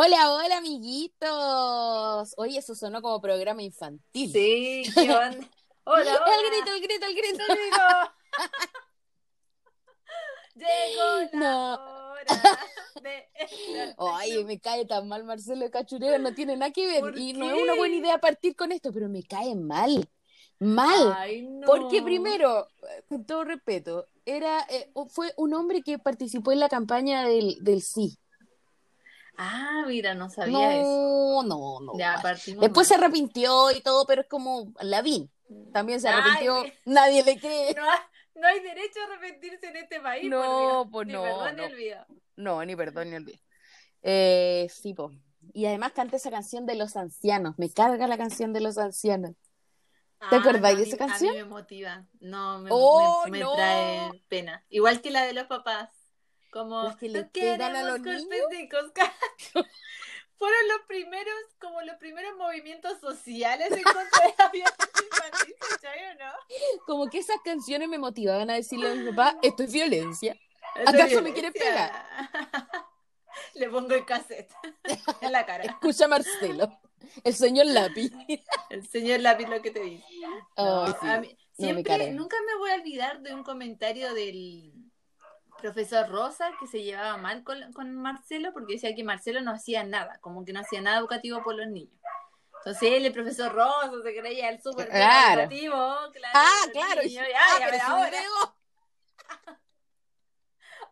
Hola, hola, amiguitos. Oye, eso sonó como programa infantil. Sí, ¿qué onda? Hola, hola. El grito, el grito, el grito. El grito. Llegó la No. hora de... Oye, me cae tan mal Marcelo de Cachureo, no tiene nada que ver. ¿Por Y no qué? es una buena idea partir con esto, pero me cae mal. Mal. Ay, no. Porque primero, con todo respeto, era, eh, fue un hombre que participó en la campaña del, del sí. Ah, mira, no sabía eso. No, no, no. Ya partimos Después se arrepintió y todo, pero es como Lavín. También se arrepintió, nadie le cree. No, hay- no hay derecho a arrepentirse en este país. No, por Dios. pues Ni no, perdón ni no. olvido. No, ni perdón ni olvido. Eh, sí, po. Y además canta esa canción de los ancianos. Me carga la canción de los ancianos. ¿Te Ah, acordáis no, de esa canción? A mí me motiva. No, me, ¡Oh, me- me no! trae pena. Igual que la de los papás. Como que le "No pegan a los niños". cosméticos caros". Fueron los primeros, como los primeros movimientos sociales en contra de la violencia infantil, ¿cachai o no? Como que esas canciones me motivaban a decirle a mi papá, esto es violencia. ¿Acaso me quieres violencia. Le pongo el cassette en la cara. Escucha Marcelo, el señor lápiz. El señor lápiz lo que te. No, sí. No, me siempre, nunca me voy a olvidar de un comentario del profesor Rosa que se llevaba mal con, con Marcelo porque decía que Marcelo no hacía nada, como que no hacía nada educativo por los niños. Entonces él, el profesor Rosa, se creía el súper Claro. educativo. Claro, Ah, claro. niños, y, Ah, ay, a pero ahora, video.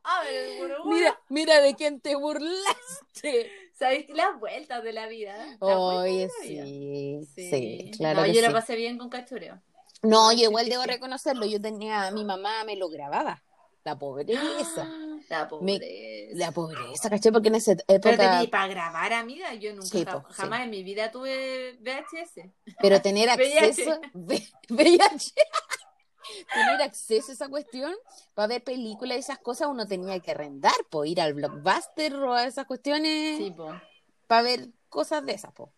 a ver, el burbuja. Mira, mira de quién te burlaste. ¿Sabes? Las vueltas de la vida. las Oye, la vida. sí, sí, Sí. claro No, que yo sí. la pasé bien con cachureo. No, yo igual debo reconocerlo. Yo tenía, mi mamá me lo grababa. La pobreza. La Me- pobreza. La pobreza, ¿caché? Porque en esa Pero época. te para grabar, amiga, yo nunca, Sí, sí. jamás en mi vida tuve VHS. Pero tener acceso. V- VIH. tener acceso a esa cuestión para ver películas y esas cosas, uno tenía que arrendar, po, ir al blockbuster o a esas cuestiones Sí, po. para ver cosas de esas, po.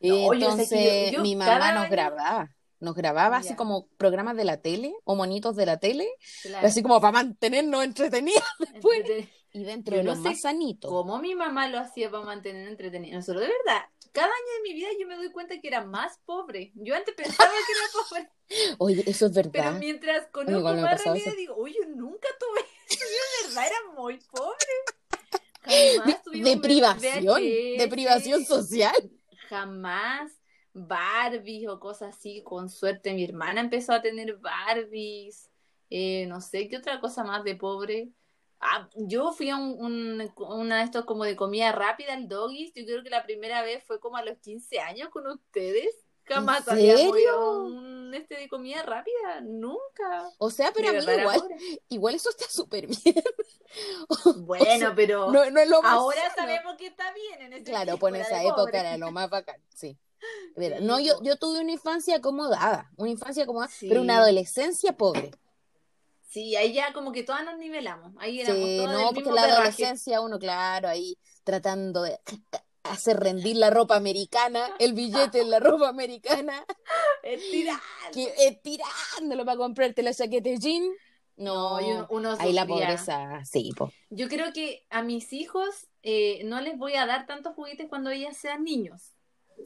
No, Entonces, que yo- yo mi mamá nos grababa. Nos grababa así como programas de la tele o monitos de la tele, Claro. así como para mantenernos entretenidos. después. Y dentro Yo de no los sé más sanitos. ¿Cómo mi mamá lo hacía para mantener entretenido? Nosotros, de verdad, cada año de mi vida yo me doy cuenta que era más pobre. Yo antes pensaba que era pobre, Oye, eso es pero verdad. mientras Oye, conozco más realidad, digo, oye, yo nunca tuve eso. Yo de verdad era muy pobre. Jamás tuvimos de privación, de privación social. jamás Barbies o cosas así. Con suerte mi hermana empezó a tener Barbies. Eh, no sé qué otra cosa más de pobre. Ah, yo fui a un, un- una de estos como de comida rápida, el Doggies. Yo creo que la primera vez fue como a los 15 años con ustedes. Jamás ¿En había serio? ido a un este de comida rápida. Nunca. O sea, pero De a mí igual, igual eso está súper bien. Bueno, pero No, no es lo más ahora sano. sabemos que está bien en ese Claro, pues en esa época pobre. era lo más bacán, sí. Verdad. No, yo, yo tuve una infancia acomodada, una infancia acomodada, Sí. pero una adolescencia pobre. Sí, ahí ya como que todas nos nivelamos. Ahí éramos Sí, todos no, porque mismo la perraje. adolescencia uno, claro, ahí tratando de hacer rendir la ropa americana, el billete en la ropa americana, Estira. que estirándolo para comprarte la chaqueta de jean. No, No, uno, ahí la pobreza, sí, po. Yo creo que a mis hijos eh, no les voy a dar tantos juguetes cuando ellas sean niños.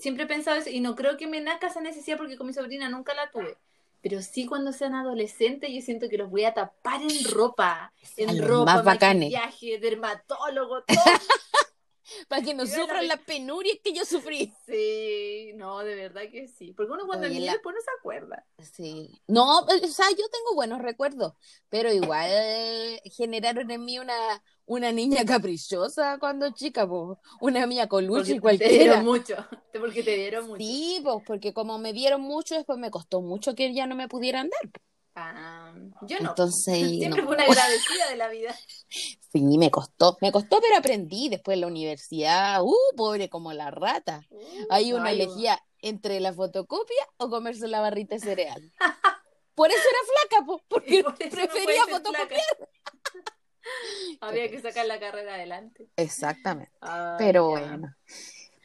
Siempre he pensado eso y no creo que me nazca esa necesidad porque con mi sobrina nunca la tuve. Pero sí cuando sean adolescentes yo siento que los voy a tapar en ropa, en ropa, más maquillaje, dermatólogo, todo. Para que no era sufran la- las penurias que yo sufrí. Sí, no, de verdad que sí. Porque uno cuando niño la- después no se acuerda. Sí. No, o sea, yo tengo buenos recuerdos, pero igual generaron en mí una, una niña caprichosa cuando chica, po. Una niña coluche Porque te cualquiera. dieron mucho. Porque te dieron mucho. Sí, pues, porque como me dieron mucho, después me costó mucho que ya no me pudieran dar. po. Ah, yo no. Entonces, Siempre no. fui una agradecida de la vida. Sí, me costó, me costó, pero aprendí después en la universidad, uh, pobre como la rata. Ahí uno elegía entre la fotocopia o comerse la barrita de cereal. Por eso era flaca, po, porque por prefería fotocopiar. Había que sacar la carrera adelante. Exactamente, Ah, pero ya. bueno.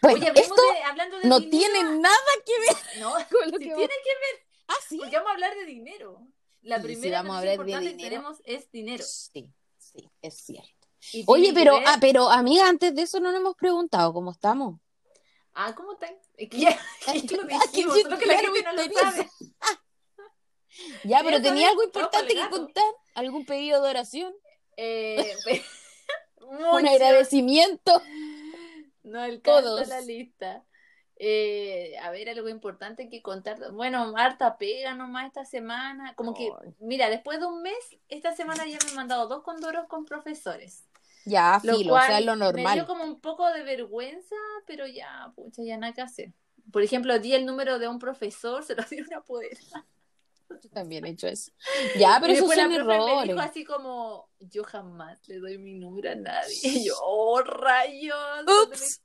Oye, esto de- hablando de no dinero. tiene nada que ver No, con lo que tiene que ver, Ah, sí. porque vamos a hablar de dinero. La primera vamos a hablar de que tenemos es dinero. Sí, sí, es cierto. y Oye, pero, ver- ah, pero amiga, antes de eso no nos hemos preguntado cómo estamos. Ah, ¿cómo están? Es que ya, lo Ah, que dijimos, sí, solo que la claro, gente no lo sabe. Ya, pero tenía algo importante que contar, algún pedido de oración, Eh, pe- un agradecimiento. No alcanza Todos. la lista. Eh, a ver, algo importante que contar. Bueno, Marta pega nomás esta semana. Como que, Ay. mira, después de un mes, esta semana ya me he mandado dos condoros con profesores. Ya, Lo filo, o cual sea, lo Me dio normal. como un poco de vergüenza, pero ya, pucha, ya nada que hacer. Por ejemplo, di el número de un profesor, se lo dio una poder. Yo también he hecho eso. Ya, pero la son profe me errores. dijo así como, yo jamás le doy mi número a nadie. Y yo, oh, rayos, ¿dónde me Ups.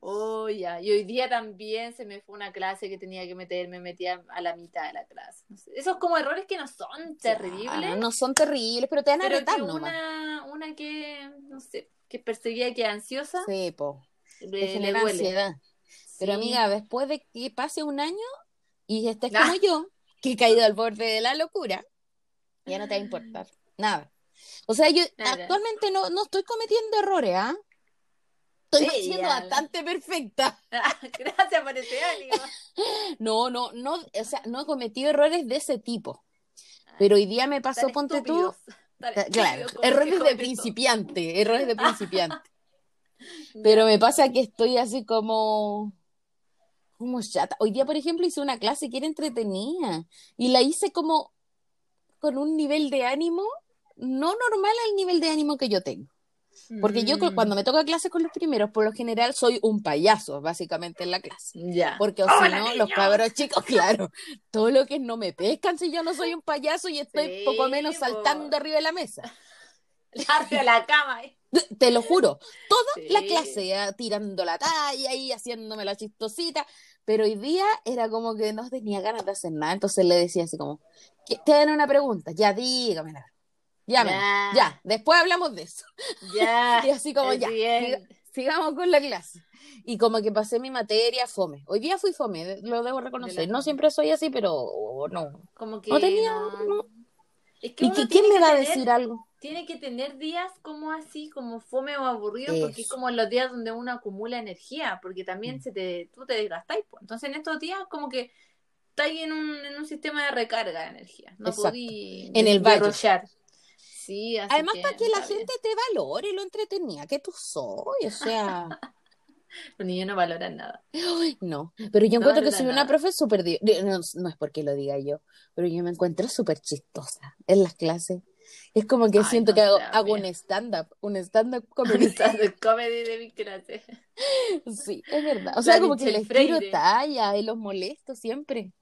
Oh, ya. Y hoy día también se me fue una clase que tenía que meter, me metía a la mitad de la clase. No sé, Esos como errores que no son terribles, Ah, no son terribles, pero te van a pero retar que nomás. una, una que, no sé, que perseguía que ansiosa, Sí, po. le, le genera duele. ansiedad. Pero Sí. amiga, después de que pase un año y estés Ah. como yo, que he caído al borde de la locura, ya no te va a importar nada. O sea, yo Nada. actualmente no, no estoy cometiendo errores, ¿ah? Estoy Sí, siendo ya. bastante perfecta. Gracias por ese ánimo. No, no, no, o sea, no he cometido errores de ese tipo. Pero hoy día me pasó, ponte tú, eh, claro, errores de principiante, errores de principiante. Pero me pasa que estoy así como, como chata. Hoy día, por ejemplo, hice una clase que era entretenida y la hice como con un nivel de ánimo no normal al nivel de ánimo que yo tengo. Porque yo cu- Mm, cuando me toca clase con los primeros, por lo general soy un payaso, básicamente, en la clase. Ya. Porque o si ¡Hola, no, los cabros chicos, claro, todo lo que no me pescan si yo no soy un payaso y estoy Sí, poco menos saltando arriba de la mesa. Hacia la cama. ¿eh? Te lo juro, toda Sí. la clase tirando la talla y haciéndome la chistosita, pero hoy día era como que no tenía ganas de hacer nada, entonces le decía así como, "¿Qué- te dan una pregunta, ya dígamela, ya, Ya. ya, después hablamos de eso, Ya. y así como ya, sigamos con la clase. Y como que pasé mi materia fome. Hoy día fui fome, lo debo reconocer. No siempre soy así, pero oh, no. Como que No tenía- no- no. Es que ¿Y que, tiene quién me que va a tener- decir algo? Tiene que tener días como así, como fome o aburrido, porque es como los días donde uno acumula energía, porque también Mm. se te, tú te desgastáis. pues. Entonces en estos días como que estáis en un, en un sistema de recarga de energía. No podí En el valle. derrochar. Sí, así Además, para que la bien. gente te valore lo entretenida que tú soy, o sea... Los niños no valoran nada. No, pero yo No, encuentro que soy una profe súper... No, no es porque lo diga yo, pero yo me encuentro súper chistosa en las clases. Es como que Ay, siento no que hago, hago un stand-up, un stand-up comedy. De comedy de mi clase. Sí, es verdad. O sea, La como que Michelle les tiro talla y los molesto siempre.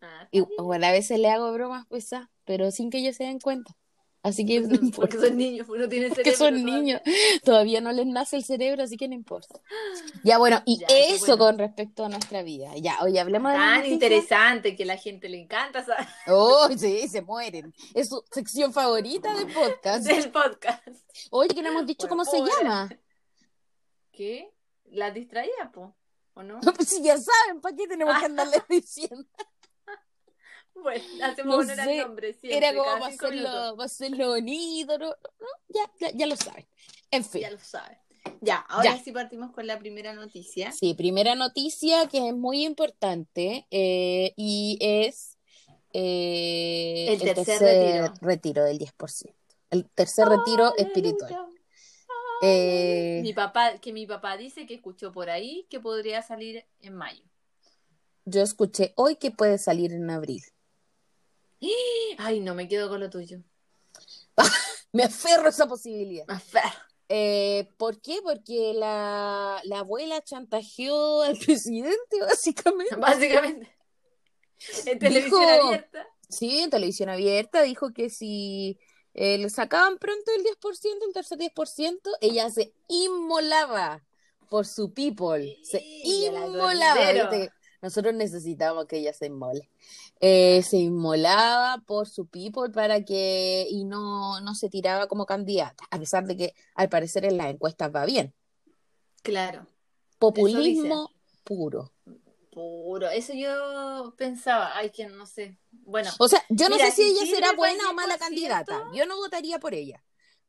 Ah, Y bueno, a veces le hago bromas pesadas, pero sin que ellos se den cuenta. Así que no porque importa. son niños, uno tiene Porque cerebro son todavía. niños, todavía no les nace el cerebro, así que no importa. Ya, bueno, y Ya, eso bueno. con respecto a nuestra vida. Ya, oye, hablemos de las Tan interesante que la gente le encanta ¿sabes? Oh, sí, se mueren. Es su sección favorita del podcast. del podcast. Oye, que no hemos dicho cómo se llama. ¿Qué? ¿La distraía, po? ¿O no? No, pues si ya saben, ¿para qué tenemos que andarles diciendo? Bueno, hacemos No honor sé, al nombre siempre, Era como para hacerlo, para hacerlo bonito, ¿no? ¿No? Ya, ya, ya lo saben. En fin. Ya lo sabes. Ya, ahora Ya. sí partimos con la primera noticia. Sí, primera noticia que es muy importante eh, y es eh, El tercer retiro. retiro del 10%. El tercer retiro espiritual. Eh, Mi papá, que mi papá dice que escuchó por ahí que podría salir en mayo. yo escuché hoy que puede salir en abril. Ay, no me quedo con lo tuyo. Me aferro a esa posibilidad. Más feo. Eh, ¿Por qué? Porque la, la abuela chantajeó al presidente, básicamente. Básicamente. En televisión Dijo- abierta. Sí, en televisión abierta dijo que si eh, le sacaban pronto el 10%, el tercer 10%, ella se inmolaba por su people. Se inmolaba. Nosotros necesitamos que ella se inmole. Eh, se inmolaba por su people para que, y no, no se tiraba como candidata, a pesar de que al parecer en las encuestas va bien. Claro. Populismo puro. Puro. Eso yo pensaba. Ay, que no sé. Bueno. O sea, yo no sé si ella será buena o mala 10%, candidata. Yo no votaría por ella.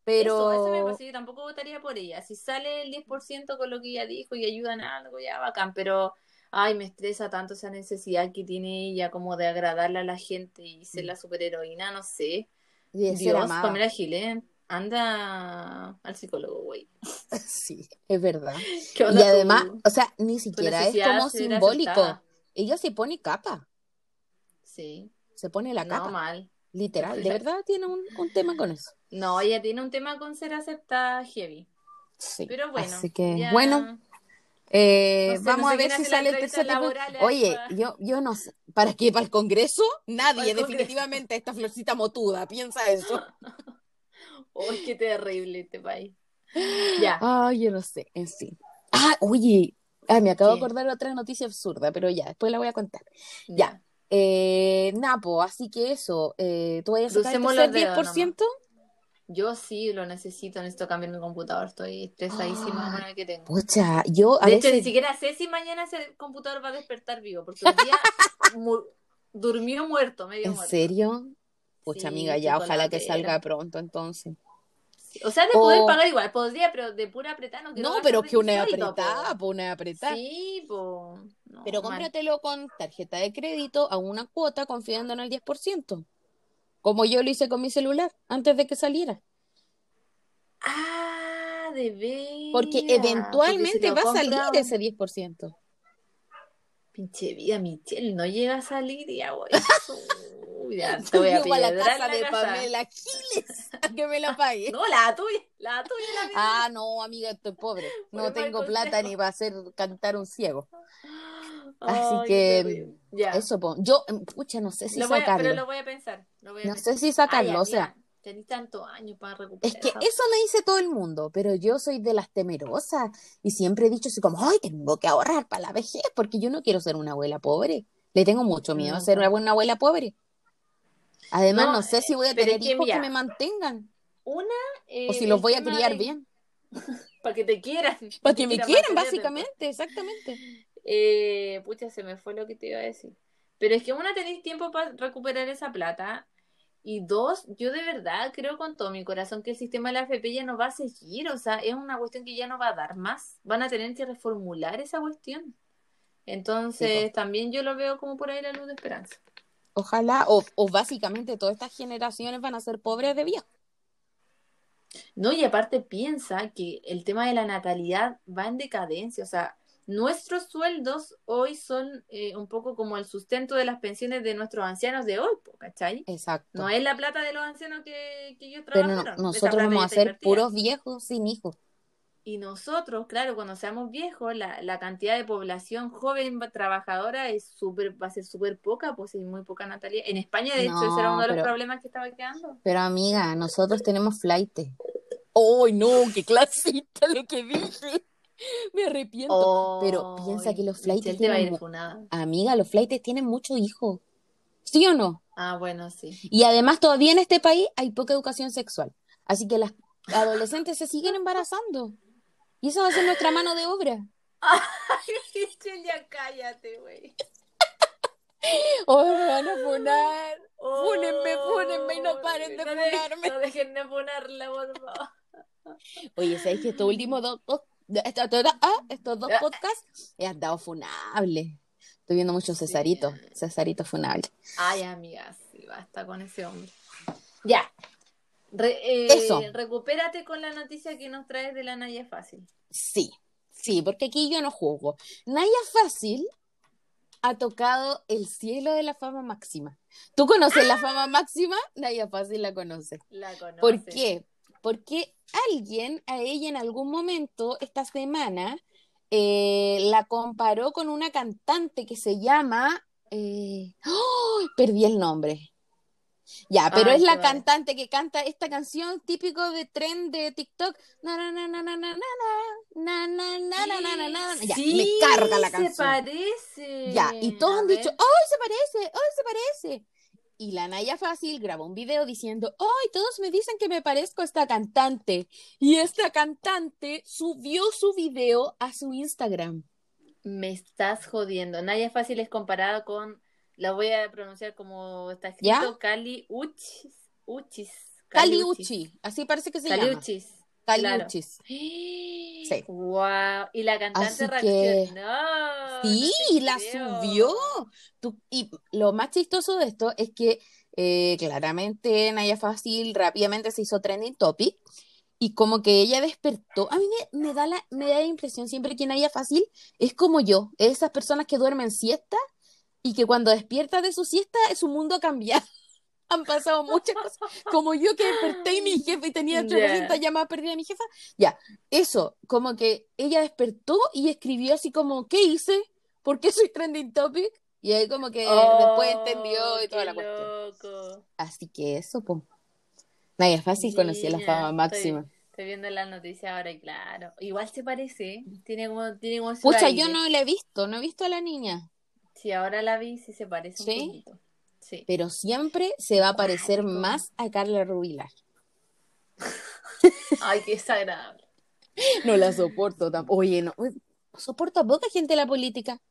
Pero Eso, eso me pasa, yo tampoco votaría por ella. Si sale el 10% con lo que ella dijo y ayudan a algo, ya bacán, pero ay, me estresa tanto esa necesidad que tiene ella como de agradarle a la gente y ser la superheroína, no sé. ser Dios. Pamela Giles, anda al psicólogo, güey. Sí, es verdad. ¿Qué Y además, o sea, ni siquiera es como simbólico. aceptada? Ella se pone capa, Sí, se pone la no capa, mal. literal. De verdad tiene un, un tema con eso. No, ella tiene un tema con ser aceptada heavy. Sí. Pero bueno, Así que, ya- bueno, eh, No sé, vamos no sé a ver si sale el tercer laboral Oye, yo, yo no sé. ¿Para qué? ¿Para el Congreso? Nadie, el Congreso. definitivamente, esta florcita motuda, piensa eso. Uy, qué terrible este país. Ya. Ay, yo no sé, en fin. Ah, oye, ah, me acabo de acordar de otra noticia absurda, pero ya, después la voy a contar. Ya. Eh, Napo, así que eso, eh, ¿tú vayas a sacar el Crucemos los tercer dedos 10%? Yo sí lo necesito, necesito cambiar mi computador. Estoy estresadísima con el que tengo. Pucha, yo a De hecho, ni siquiera sé si mañana ese computador va a despertar vivo, porque un día mu- durmió muerto, medio ¿en muerto. serio? Pucha, Sí, amiga, ya, ojalá que salga pronto entonces. Sí, O sea, de O- poder pagar igual, podría, pero de pura apretada no quiero No, pero que una apretada, po. una apretada. Sí, po. No, Pero mal. cómpratelo con tarjeta de crédito a una cuota confiando en el 10%. Como yo lo hice con mi celular antes de que saliera. Ah, de. Porque eventualmente va a salir ese 10%. Pinche vida, Michelle, no llega a salir y ya voy. Uy, ya te voy a a la casa la de casa. Pamela Giles a que me la pague. No, la tuya, la tuya la mía. Ah, no, amiga, estoy pobre. No Muy tengo plata ni para hacer cantar un ciego. Así Ay, que ya. eso, yo, em, pucha, no sé si Lo voy a- sacarlo. pero lo voy a pensar. Lo voy a No pensar. sé si sacarlo, Ay, o sea, tenés tantos años para recuperar. es que eso me dice todo el mundo, pero yo soy de las temerosas y siempre he dicho así como, ay, tengo que ahorrar para la vejez porque yo no quiero ser una abuela pobre. Le tengo mucho miedo a ser una buena abuela pobre. Además, No, no, sé si voy a tener que hijos que me mantengan Una. o si los voy a criar bien. Para que te quieran. Para que me quieran, básicamente, exactamente. Eh, pucha, se me fue lo que te iba a decir. Pero es que una, tenéis tiempo para recuperar esa plata. Y dos, yo de verdad creo con todo mi corazón que el sistema de la AFP ya no va a seguir. O sea, es una cuestión que ya no va a dar más. Van a tener que reformular esa cuestión. Entonces, Sí, también yo lo veo como por ahí la luz de esperanza. Ojalá, o, o básicamente todas estas generaciones van a ser pobres de viejo. No, y aparte piensa que el tema de la natalidad va en decadencia. O sea, nuestros sueldos hoy son eh, un poco como el sustento de las pensiones de nuestros ancianos de hoy, ¿cachai? Exacto. No es la plata de los ancianos que, que ellos Pero no- trabajaron. esa nosotros vamos a ser invertida. puros viejos sin hijos. Y nosotros, claro, cuando seamos viejos, la, la cantidad de población joven trabajadora es súper, va a ser súper poca, pues hay muy poca natalidad. En España, de hecho, No, ese era uno de los problemas que estaba quedando. Pero amiga, nosotros tenemos flight. ¡Ay, no! ¡Qué clasista lo que dije! Me arrepiento. Pero piensa que los flights Michelle te va a ir tienen... Amiga, los flights tienen muchos hijos. ¿Sí o no? Ah, bueno, sí. Y además todavía en este país hay poca educación sexual. Así que las adolescentes se siguen embarazando. Y esa va a ser nuestra mano de obra. Ay, ya cállate, güey. ¡Oh, me van a funar! Fúnenme, fúnenme y no paren de No de- funarme. No dejen de funarla, por favor. Oye, ¿sabes que estos últimos dos, dos- estos, ah, estos dos Ah. podcasts he andado funable? Estoy viendo mucho Cesarito. Cesarito funable. Ay, amiga, sí, basta con ese hombre. Ya. Re- eh, Eso. Recupérate con la noticia que nos traes de la Naya Fácil. Sí, sí, porque aquí yo no juzgo. Naya Fácil ha tocado el cielo de la fama máxima. ¿Tú conoces la fama máxima? Naya Fácil la conoce. La conoces. ¿Por qué? Porque alguien a ella en algún momento esta semana eh, la comparó con una cantante que se llama... eh, perdí el nombre. Ya, pero es la vale. cantante que canta esta canción típico de tren de TikTok. Na, na, na, na, na, na, na, na, na, na, na, na. Ya, Sí, me carga la se canción. parece. Ya, y todos A han ver. dicho, ¡ay, se parece! ¡ay, se parece! Y la Naya Fácil grabó un video diciendo, ¡ay, todos me dicen que me parezco a esta cantante! Y esta cantante subió su video a su Instagram. Me estás jodiendo. Naya Fácil es comparada con, la voy a pronunciar como está ¿Ya? escrito, Cali Uchis. Uchis. Caliucci, así parece que se llama. Caliuchis. Claro. Sí. Wow. Y la cantante Así reaccionó. Sí, no te la creo. subió. Tú- y lo más chistoso de esto es que eh, claramente Naya Fácil rápidamente se hizo trending topic y como que ella despertó. A mí me, me da la, me da la impresión siempre que Naya Fácil es como yo, esas personas que duermen siesta y que cuando despierta de su siesta su mundo ha cambiado. Han pasado muchas cosas. Como yo que desperté y mi jefe y tenía Ya. 800 llamadas perdidas de mi jefa. Ya, eso, como que ella despertó y escribió así como, ¿qué hice? ¿Por qué soy trending topic? Y ahí como que después entendió y toda Oh, la cuestión. loco. Así que eso, pues. Naya Fácil conocía la fama máxima. Estoy viendo la noticia ahora y claro. Igual se parece, tiene como, tiene como Pucha, yo no la he visto, no he visto a la niña, Sí, ahora la vi, sí se parece ¿Sí? un poquito. Sí. pero siempre se va a parecer Cuático. más a Carla Rubilar. Ay, qué desagradable. No la soporto tampoco. Oye, no, soporto a poca gente de la política.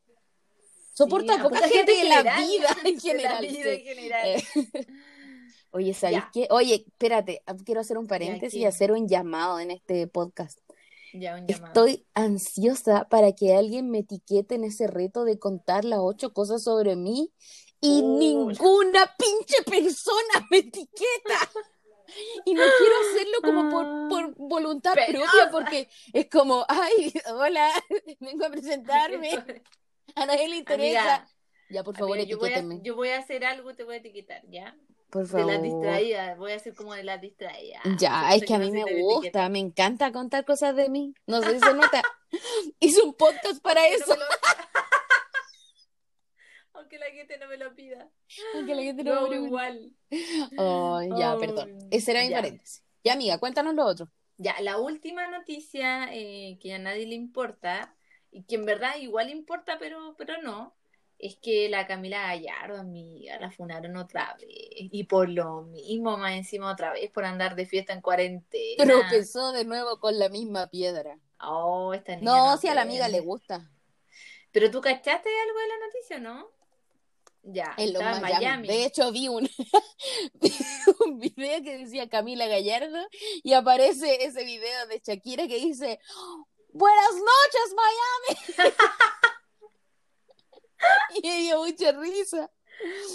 Soporto Sí, a poca gente de la vida en la general. vida sí. en general. Eh, Oye, ¿sabes Ya. qué? Oye, espérate, ah, quiero hacer un paréntesis y hacer un llamado en este podcast. Ya, un llamado. Estoy ansiosa para que alguien me etiquete en ese reto de contar las ocho cosas sobre mí y Oh, ninguna pinche persona me etiqueta. Y no quiero hacerlo como por, por voluntad Penosa. propia porque es como, ay, hola, vengo a presentarme, a nadie le interesa. Amiga, ya, por favor, amiga, yo, voy a, etiquétenme. yo voy a hacer algo, te voy a etiquetar, ¿ya? Por De favor. las distraídas, voy a hacer como de las distraídas. Ya, es que a no mí me gusta, me encanta contar cosas de mí. No sé si se nota. Hice un podcast para no eso. lo- Aunque la gente no me lo pida. Aunque la gente no No, me pregunte. igual. Ay, ya, perdón. Ese era mi paréntesis. Ya, amiga, cuéntanos lo otro. Ya, la última noticia eh, que a nadie le importa, y que en verdad igual importa, pero, pero no, es que la Camila Gallardo, amiga, la funaron otra vez. Y por lo mismo, más encima otra vez, por andar de fiesta en cuarentena. Tropezó de nuevo con la misma piedra. Oh, esta niña No, si a la amiga le gusta. Pero tú cachaste algo de la noticia, ¿no? Ya, En los Miami. Miami. De hecho, vi un, vi un video que decía Camila Gallardo y aparece ese video de Shakira que dice Buenas noches, Miami. y me dio mucha risa.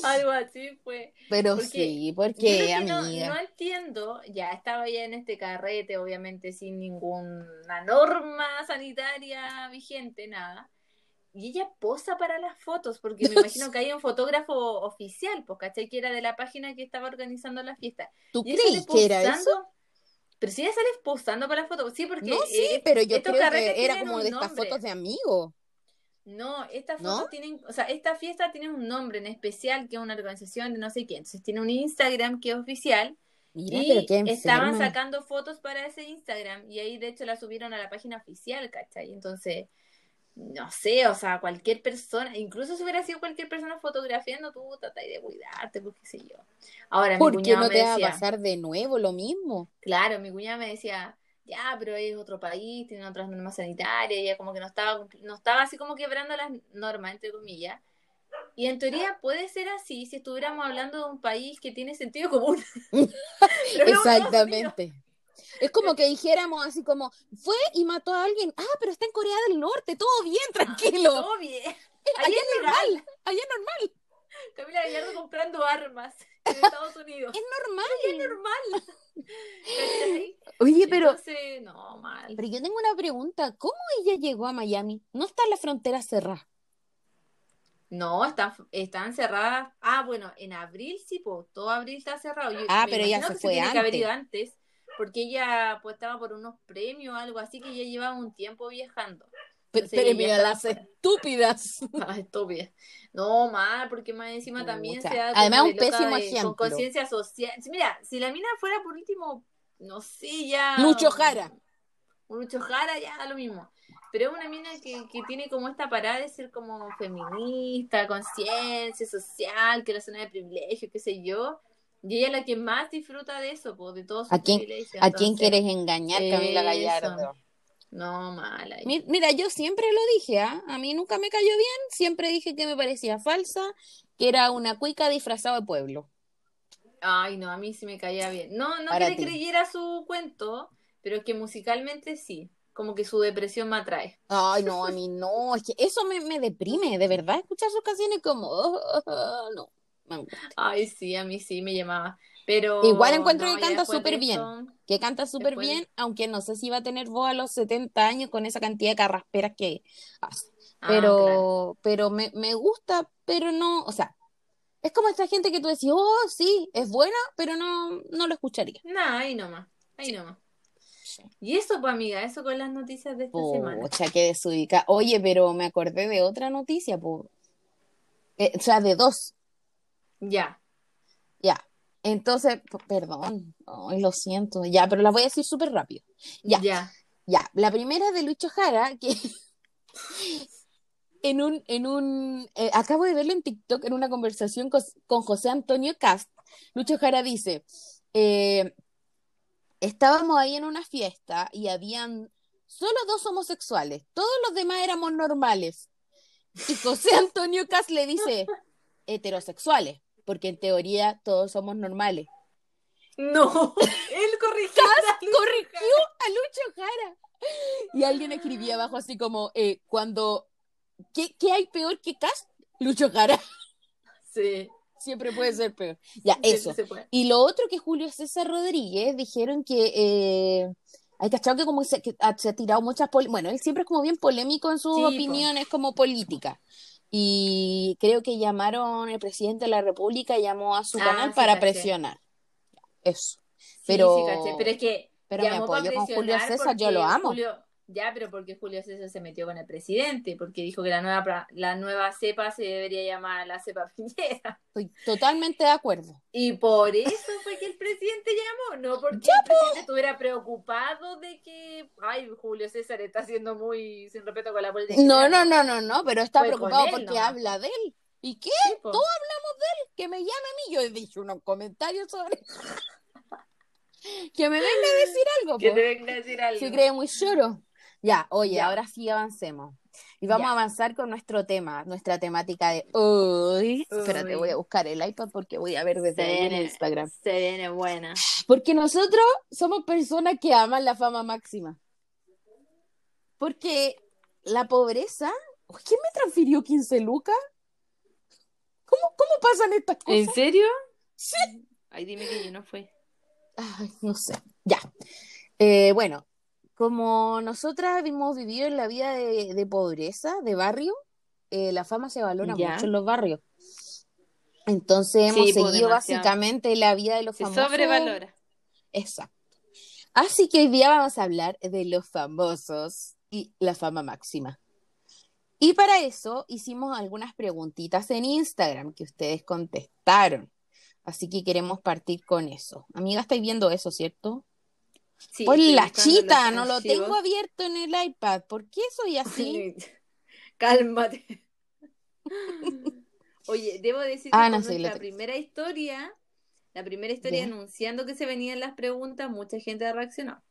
Algo así fue. Pero Porque sí, porque, que no, amiga. no entiendo, ya estaba ya en este carrete, obviamente sin ninguna norma sanitaria vigente, nada. Y ella posa para las fotos, porque me imagino que hay un fotógrafo oficial, pues, ¿cachai? Que era de la página que estaba organizando la fiesta. ¿Tú Y crees que era eso? Pero si ella sale posando para las fotos, sí, porque No, sí, eh, pero yo creo que era como de estas nombre. fotos de amigos. No, estas ¿No? fotos tienen, o sea, esta fiesta tiene un nombre en especial, que es una organización de no sé quién. Entonces tiene un Instagram que es oficial Mira, y pero qué estaban sacando fotos para ese Instagram y ahí de hecho la subieron a la página oficial, ¿cachai? Entonces, no sé, o sea, cualquier persona, incluso si hubiera sido cualquier persona fotografiando, tú tratáis de cuidarte, pues qué sé yo. Ahora, mi ¿Por qué cuñado no te va a pasar de nuevo lo mismo? claro, mi cuñada me decía, ya, pero es otro país, tiene otras normas sanitarias, ella como que no estaba, no estaba así como quebrando las normas, entre comillas. Y en teoría puede ser así si estuviéramos hablando de un país que tiene sentido común. Exactamente. Es como que dijéramos así como, fue y mató a alguien. Ah, pero está en Corea del Norte, todo bien, tranquilo. Todo bien. Allá es normal, allá es normal, Camila Gallardo comprando armas en Estados Unidos. es normal. Es normal. ¿Cachai? Oye, pero, Entonces, no, mal. pero yo tengo una pregunta. ¿Cómo ella llegó a Miami? ¿No está la frontera cerrada? No, están, están cerradas. Ah, bueno, en abril sí, pues todo abril está cerrado. Yo Ah, pero ella se fue tiene que haber antes. ido antes, porque ella pues estaba por unos premios o algo así que ya llevaba un tiempo viajando. Ella estaba las estúpidas. Ah, estúpida. No, mal, porque más encima también se da Además, un pésimo de- ejemplo. Con conciencia social. Mira, si la mina fuera por último, no sé, ya. Lucho Jara. Un Lucho Jara, ya da lo mismo. Pero es una mina que, que tiene como esta parada de ser como feminista, conciencia social, que la zona de privilegio, qué sé yo. Y ella es la que más disfruta de eso, pues, de todos sus ¿A quién- privilegios. ¿A quién Entonces, quieres engañar, Camila. Gallardo? No, mala. Mi- Mira, yo siempre lo dije, ¿ah? A mí nunca me cayó bien, siempre dije que me parecía falsa, que era una cuica disfrazada de pueblo. Ay, no, a mí sí me caía bien. No, no Para que le creyera su cuento, pero es que musicalmente sí. Como que su depresión me atrae. Ay, no, a mí no, es que eso me, me deprime, de verdad, escuchar sus canciones como, oh, no. Ay, sí, a mí sí me llamaba. Pero Igual encuentro no, que canta súper bien. Que canta súper Después- bien, aunque no sé si va a tener voz a los 70 años con esa cantidad de carrasperas que hace. Ah, Pero, claro. pero me, me gusta, pero no, o sea, es como esta gente que tú decís, oh, sí, es buena, pero no, no lo escucharía. Nah, ahí nomás. Ahí nomás. Y eso, pues, amiga, eso con las noticias de esta semana. Pucha, qué desubica. Oye, pero me acordé de otra noticia, po. Eh, o sea, de dos. Ya. Ya. Entonces, perdón, Ay, lo siento, ya, pero las voy a decir súper rápido. Ya. Ya. Ya, la primera es de Lucho Jara, que en un, en un, eh, acabo de verlo en TikTok en una conversación con, con José Antonio Cast. Lucho Jara dice, eh, estábamos ahí en una fiesta y habían solo dos homosexuales, todos los demás éramos normales. Y José Antonio Cast le dice, heterosexuales, porque en teoría todos somos normales. No, él corrigió. a Lucho corrigió a Lucho Jara. Y alguien escribía abajo así como, eh, cuando, ¿qué, qué hay peor que Cast? Lucho Jara. Sí. Siempre puede ser peor. Ya, eso. Y lo otro que Julio César Rodríguez dijeron que, eh, hay cachado que como se, que se ha tirado muchas, bueno, él siempre es como bien polémico en sus Sí, po. opiniones como política. Y creo que llamaron, el presidente de la República llamó a su Ah, canal sí, para caché. presionar. Eso. Pero- sí. Pero es que Pero pa' apoyo con Julio César, yo lo amo. Julio- ya, pero porque Julio César se metió con el presidente, porque dijo que la nueva la nueva cepa se debería llamar la cepa Piñera. Estoy totalmente de acuerdo. Y por eso fue que el presidente llamó, no porque Ya, el presidente estuviera preocupado de que, ay, Julio César está siendo muy sin respeto con la política. No, no, no, no, no, pero está Fue preocupado él porque nomás. habla de él. ¿Y qué? Sí, po. Todos Que me llame a mí. Yo he dicho unos comentarios sobre que me venga a decir algo. Que po. te venga a decir algo. Se cree muy lloro. Ya, oye, Ya. ahora sí avancemos. Y vamos Ya. a avanzar con nuestro tema, nuestra temática de hoy. Espérate, voy a buscar el iPad porque voy a ver desde se ahí en viene, Instagram. se viene buena. Porque nosotros somos personas que aman la fama máxima. Porque la pobreza. ¿Quién me transfirió 15 lucas? ¿Cómo, cómo pasan estas ¿En cosas? serio? Sí. Ay, dime que yo no fue. Ay, no sé. Ya. Eh, bueno, como nosotras hemos vivido en la vida de, de pobreza, de barrio, eh, la fama se valora Ya. mucho en los barrios. Entonces hemos Sí, pues, seguido básicamente la vida de los Se famosos. sobrevalora. Exacto. Así que hoy día vamos a hablar de los famosos y la fama máxima. Y para eso hicimos algunas preguntitas en Instagram que ustedes contestaron. Así que queremos partir con eso. Amiga, estáis viendo eso, ¿cierto? Sí, Por la chita, no lo tengo abierto en el iPad. ¿Por qué soy así? Cálmate. Oye, debo decir que Ah, no, sí, tengo. primera historia, la primera historia anunciando que se venían las preguntas, mucha gente reaccionó.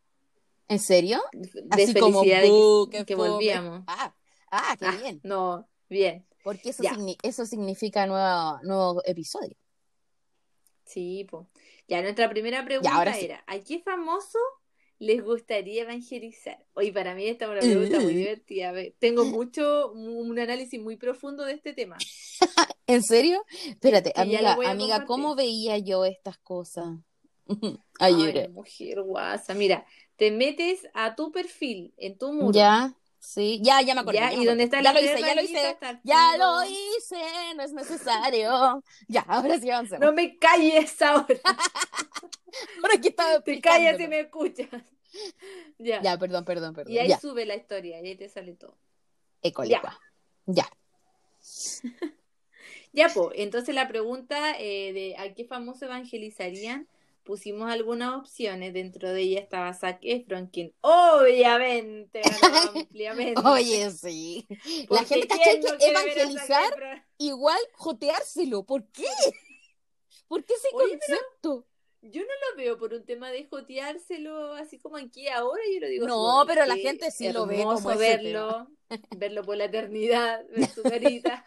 ¿En serio? De Así como, felicidad "Buh, que, qué que fome". volvíamos. Ah, ah, qué Ah, bien. No, bien. Porque eso, signi- eso significa nuevo, nuevo episodio. Sí, po. Ya nuestra primera pregunta ahora sí. era, ¿a qué famoso les gustaría evangelizar? Hoy para mí esta es una pregunta muy Uh. divertida. A ver, Tengo mucho, un análisis muy profundo de este tema. ¿En serio? Espérate, amiga, a amiga. ¿cómo veía yo estas cosas? Ay, Ayer. mujer guasa. Mira, te metes a tu perfil en tu muro. Ya, sí, ya, ya me acordé. Ya, ya y acordé. está Ya lo hice, ya lo hice. Ya lo hice, no es necesario. Ya, ahora sí avancemos. No me calles ahora. Ahora aquí estaba Te callas y me escuchas. Ya. Ya, perdón, perdón, perdón. Y ahí Ya, sube la historia y ahí te sale todo. école, Ya. Ya. Ya, pues, entonces la pregunta eh, de ¿a qué famoso evangelizarían? Pusimos algunas opciones, dentro de ella estaba Zac Efron, quien obviamente ganó ampliamente. Oye, sí. La gente, ¿quién ¿cachai? no Que evangelizar igual joteárselo. ¿Por qué? ¿Por qué ese Oye, concepto? Yo no lo veo por un tema de joteárselo así como aquí ahora, yo lo digo No, pero la gente sí lo ve hermoso como verlo, verlo por la eternidad, ver su carita.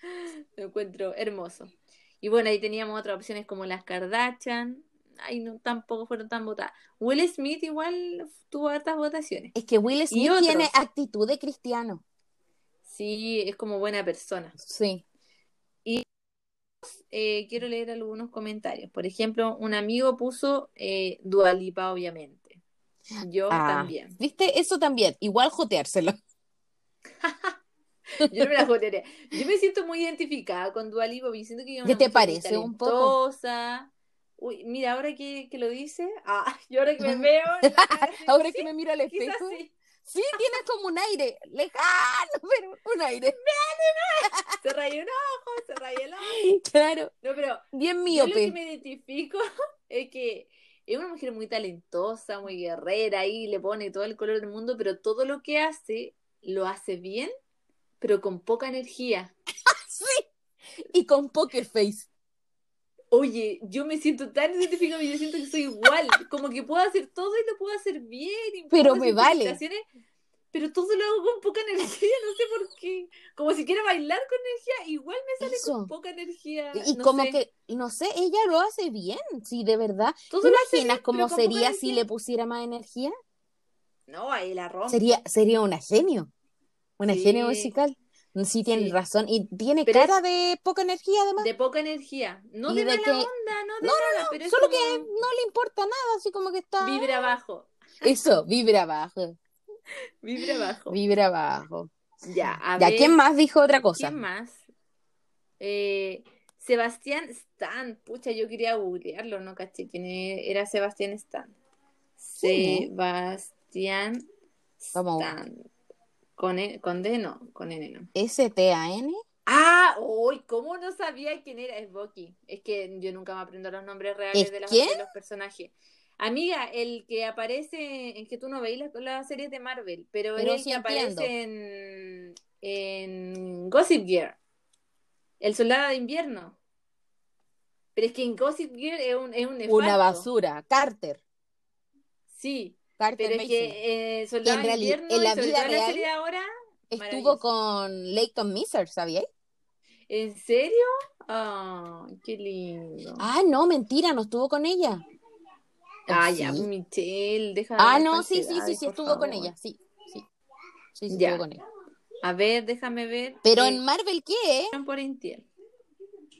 Lo encuentro hermoso. Y bueno, ahí teníamos otras opciones como las Kardashian. Ahí no, tampoco fueron tan votadas. Will Smith igual tuvo hartas votaciones. Es que Will Smith tiene actitud de cristiano. Sí, es como buena persona. Sí. Eh, quiero leer algunos comentarios. Por ejemplo, un amigo puso eh, Dualipa, obviamente. Yo Ah, también. ¿Viste? Eso también. Igual joteárselo. Yo no me la jotearía. Yo me siento muy identificada con Dualipa, porque siento que es ¿Qué te parece un poco? Uy, mira, ahora que, que lo dice, ah, yo ahora que me veo, Ahora sí, que me miro al espejo. sí. Sí, tiene como un aire lejano, pero un aire. Se rayó un ojo, se rayó el ojo. Claro, No, pero bien yo lo que me identifico es que es una mujer muy talentosa, muy guerrera, y le pone todo el color del mundo, pero todo lo que hace, lo hace bien, pero con poca energía. Sí. Y con poker face. Oye, yo me siento tan identificada, yo siento que soy igual, como que puedo hacer todo y lo puedo hacer bien. y Pero me vale. Pero todo lo hago con poca energía, no sé por qué. Como si quiera bailar con energía, igual me sale Eso. con poca energía. Y no como sé. que, no sé, ella lo hace bien, sí, de verdad. Todo ¿Te imaginas bien, cómo sería si le pusiera más energía? No, ahí la rompe. Sería, sería una genio. Una Sí. genio musical. Sí, tienes Sí. razón. Y tiene Pero cara de poca energía, además. De poca energía. No de, de mala que- onda, no de No, pero es Solo como que no le importa nada, así como que está. vibra abajo. Eso, vibra abajo. Vibra abajo. Vibra abajo. Ya, a Ya, ver, ¿quién más dijo otra cosa? ¿quién más? Eh, Sebastián Stan. Pucha, yo quería googlearlo, no caché quién e- era Sebastián Stan. ¿Quién Sebastián. Stan. Con, E- con D no, con N no. S-T-A-N. Ah, uy, ¿cómo no sabía quién era? Es Bucky. Es que yo nunca me aprendo los nombres reales ¿Es de, las- quién? de los personajes. Amiga, el que aparece, en que tú no veis las, las series de Marvel, pero, Pero es el sí que entiendo. aparece en, en Gossip Girl. El soldado de invierno. Pero es que en Gossip Girl es un, es un Una basura. Carter. Sí, Carter pero es Mason. que eh, soldado en invierno en la vida la real, de ahora, Estuvo con Leighton Miser, ¿sabíais? ¿En serio? Ah, qué lindo. Ah, no, mentira, no estuvo con ella. Ah, ¿O ya, sí? Michelle, deja de Ah, no, sí, sí, sí, sí, estuvo con ella, sí, sí. Sí, sí, Ya. estuvo con ella. A ver, déjame ver. Pero eh, en Marvel, ¿qué? por.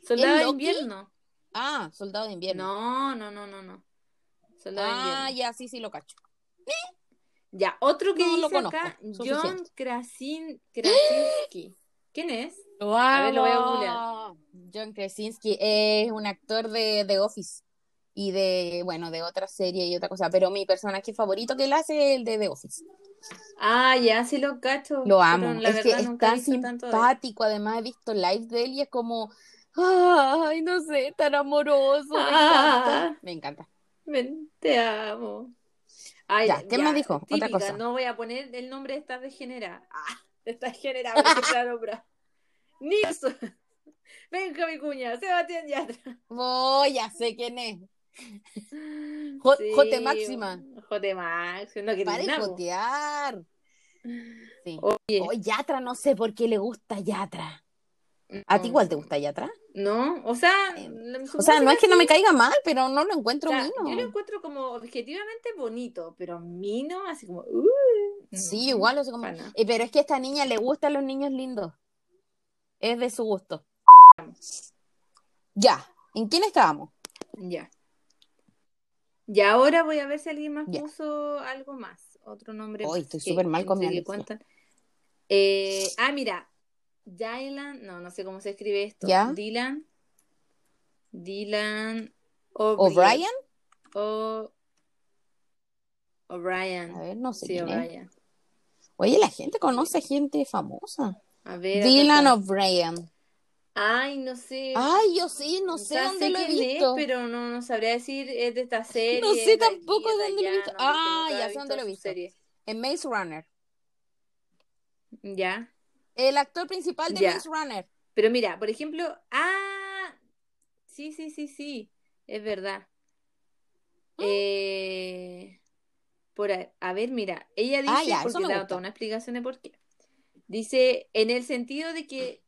Soldado de invierno. Ah, Soldado de Invierno. No, no, no, no, no. Soldado de ah, invierno. ya, sí, sí, lo cacho. Ya, otro que No lo conozco, acá, John. Krasin, Krasinski. ¿Quién es? ver, lo voy a ¡Vamos! John Krasinski es un actor de The Office y de, bueno, de otra serie y otra cosa, pero mi personaje favorito que él hace es el de The Office. Ah, ya, sí lo cacho. Lo pero amo, la es que es tan simpático, además he visto live de él y es como, ay, no sé, tan amoroso, me encanta. Me encanta. Ven, te amo. Ay, Ya, ¿qué más dijo? Otra cosa. No voy a poner el nombre de esta degenerada. Ah, de esta degenerada. Nixon. Venga, mi cuña, Sebastián Yatra. Oh, ya sé quién es. Jo- Jote Máxima. Jote Máxima. No, que Para de jotear. Sí. Oye, Oh, Yatra, no sé por qué le gusta Yatra. ¿A ti igual te gusta Yatra? No, o sea, Eh, la- O sea, no es que no me caiga mal, pero no lo encuentro O sea, mino. yo lo encuentro como objetivamente bonito, pero mino, así como. Uh, Sí, no, igual, o sea, como... Eh, pero es que a esta niña le gustan los niños lindos. Es de su gusto. Ya, ¿en quién estábamos? Ya. Y ahora voy a ver si alguien más Ya. puso algo más. Otro nombre. Hoy estoy súper mal con mi. Eh, ah, mira. Dylan, no, no sé cómo se escribe esto. ¿Ya? Dylan. Dylan ¿O'Brien? O O'Brien. A ver, no sé Sí. O'Brien. Oye, la gente conoce gente famosa. A ver. Dylan. O'Brien. Ay, no sé. Ay, yo sí, no O sé sea, dónde sé lo he quién es, visto. pero no, no sabría decir es de esta serie. No sé tampoco de dónde lo he visto. no, Ah, ya sé dónde lo he visto. En Maze Runner. Ya. El actor principal de Ya. Maze Runner. Pero mira, por ejemplo, ah, sí, sí, sí, sí, es verdad. ¿Mm? Eh, por a, a ver, mira, ella dice, Ah, ya, eso porque da toda una explicación de por qué. Dice, en el sentido de que,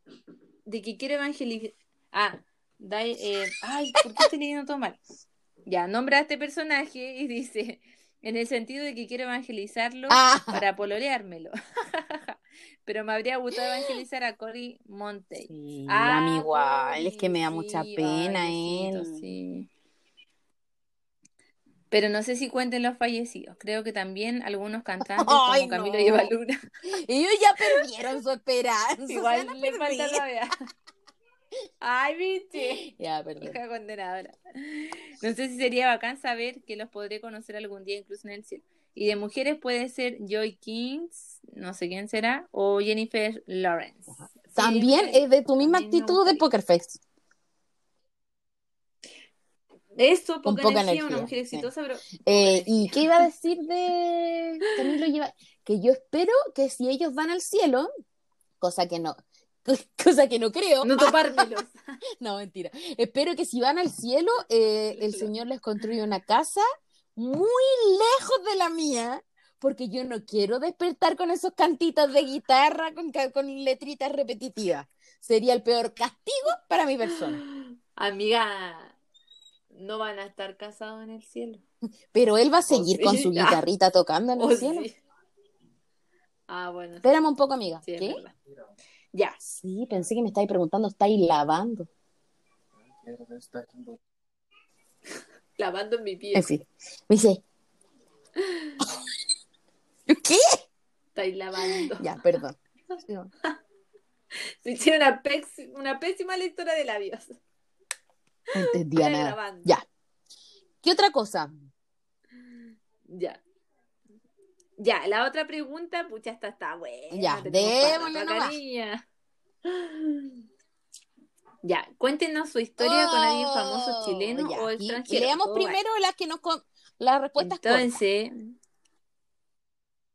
de que quiero evangelizar, ah, eh, ay, ¿por qué estoy leyendo todo mal? Ya, nombra a este personaje y dice, en el sentido de que quiero evangelizarlo Ah, para pololeármelo. Pero me habría gustado evangelizar a Cory Monteith. sí, Ah, a mí igual, es que me da mucha pena él. Sí. Pero no sé si cuenten los fallecidos. Creo que también algunos cantantes como Ay, Camilo no. y Eva Luna. Ellos ya perdieron su esperanza. Igual le falta todavía. Ay, viste. Ya, perdón. Hija condenadora. No sé si sería bacán saber que los podré conocer algún día, incluso en el cielo. Y de mujeres puede ser Joy Kings, no sé quién será, o Jennifer Lawrence. Sí, También es de tu misma actitud de. Poker Face. Eso, poca, energía, una mujer sí. exitosa, pero. Eh, ¿Y qué iba a decir de Camilo lleva? Que yo espero que si ellos van al cielo, cosa que no, cosa que no creo, No topármelos. no, mentira. Espero que si van al cielo, eh, el Señor les construya una casa muy lejos de la mía, porque yo no quiero despertar con esos cantitos de guitarra con, con letritas repetitivas. Sería el peor castigo para mi persona. Amiga, no van a estar casados en el cielo. Pero él va a Oh, seguir sí. con su Ah. guitarrita tocando en el Oh, cielo. sí. Ah, bueno. Espérame un poco, amiga. Sí. Ya. Sí, pensé que me estáis preguntando, ¿estáis lavando? Lavando en mi pie. En fin. Me dice. ¿Qué? Estáis lavando. Ya, perdón. Se hicieron una, pésima lectora de labios. No entendía Era nada. grabando. Ya. ¿Qué otra cosa? Ya. Ya, la otra pregunta, pucha, esta está buena. Ya, démosle nomás. cariña. Ya, cuéntenos su historia con alguien famoso Oh, chileno ya. o extranjero. Leamos vale. primero las que nos. con- Las respuestas cortas. Entonces,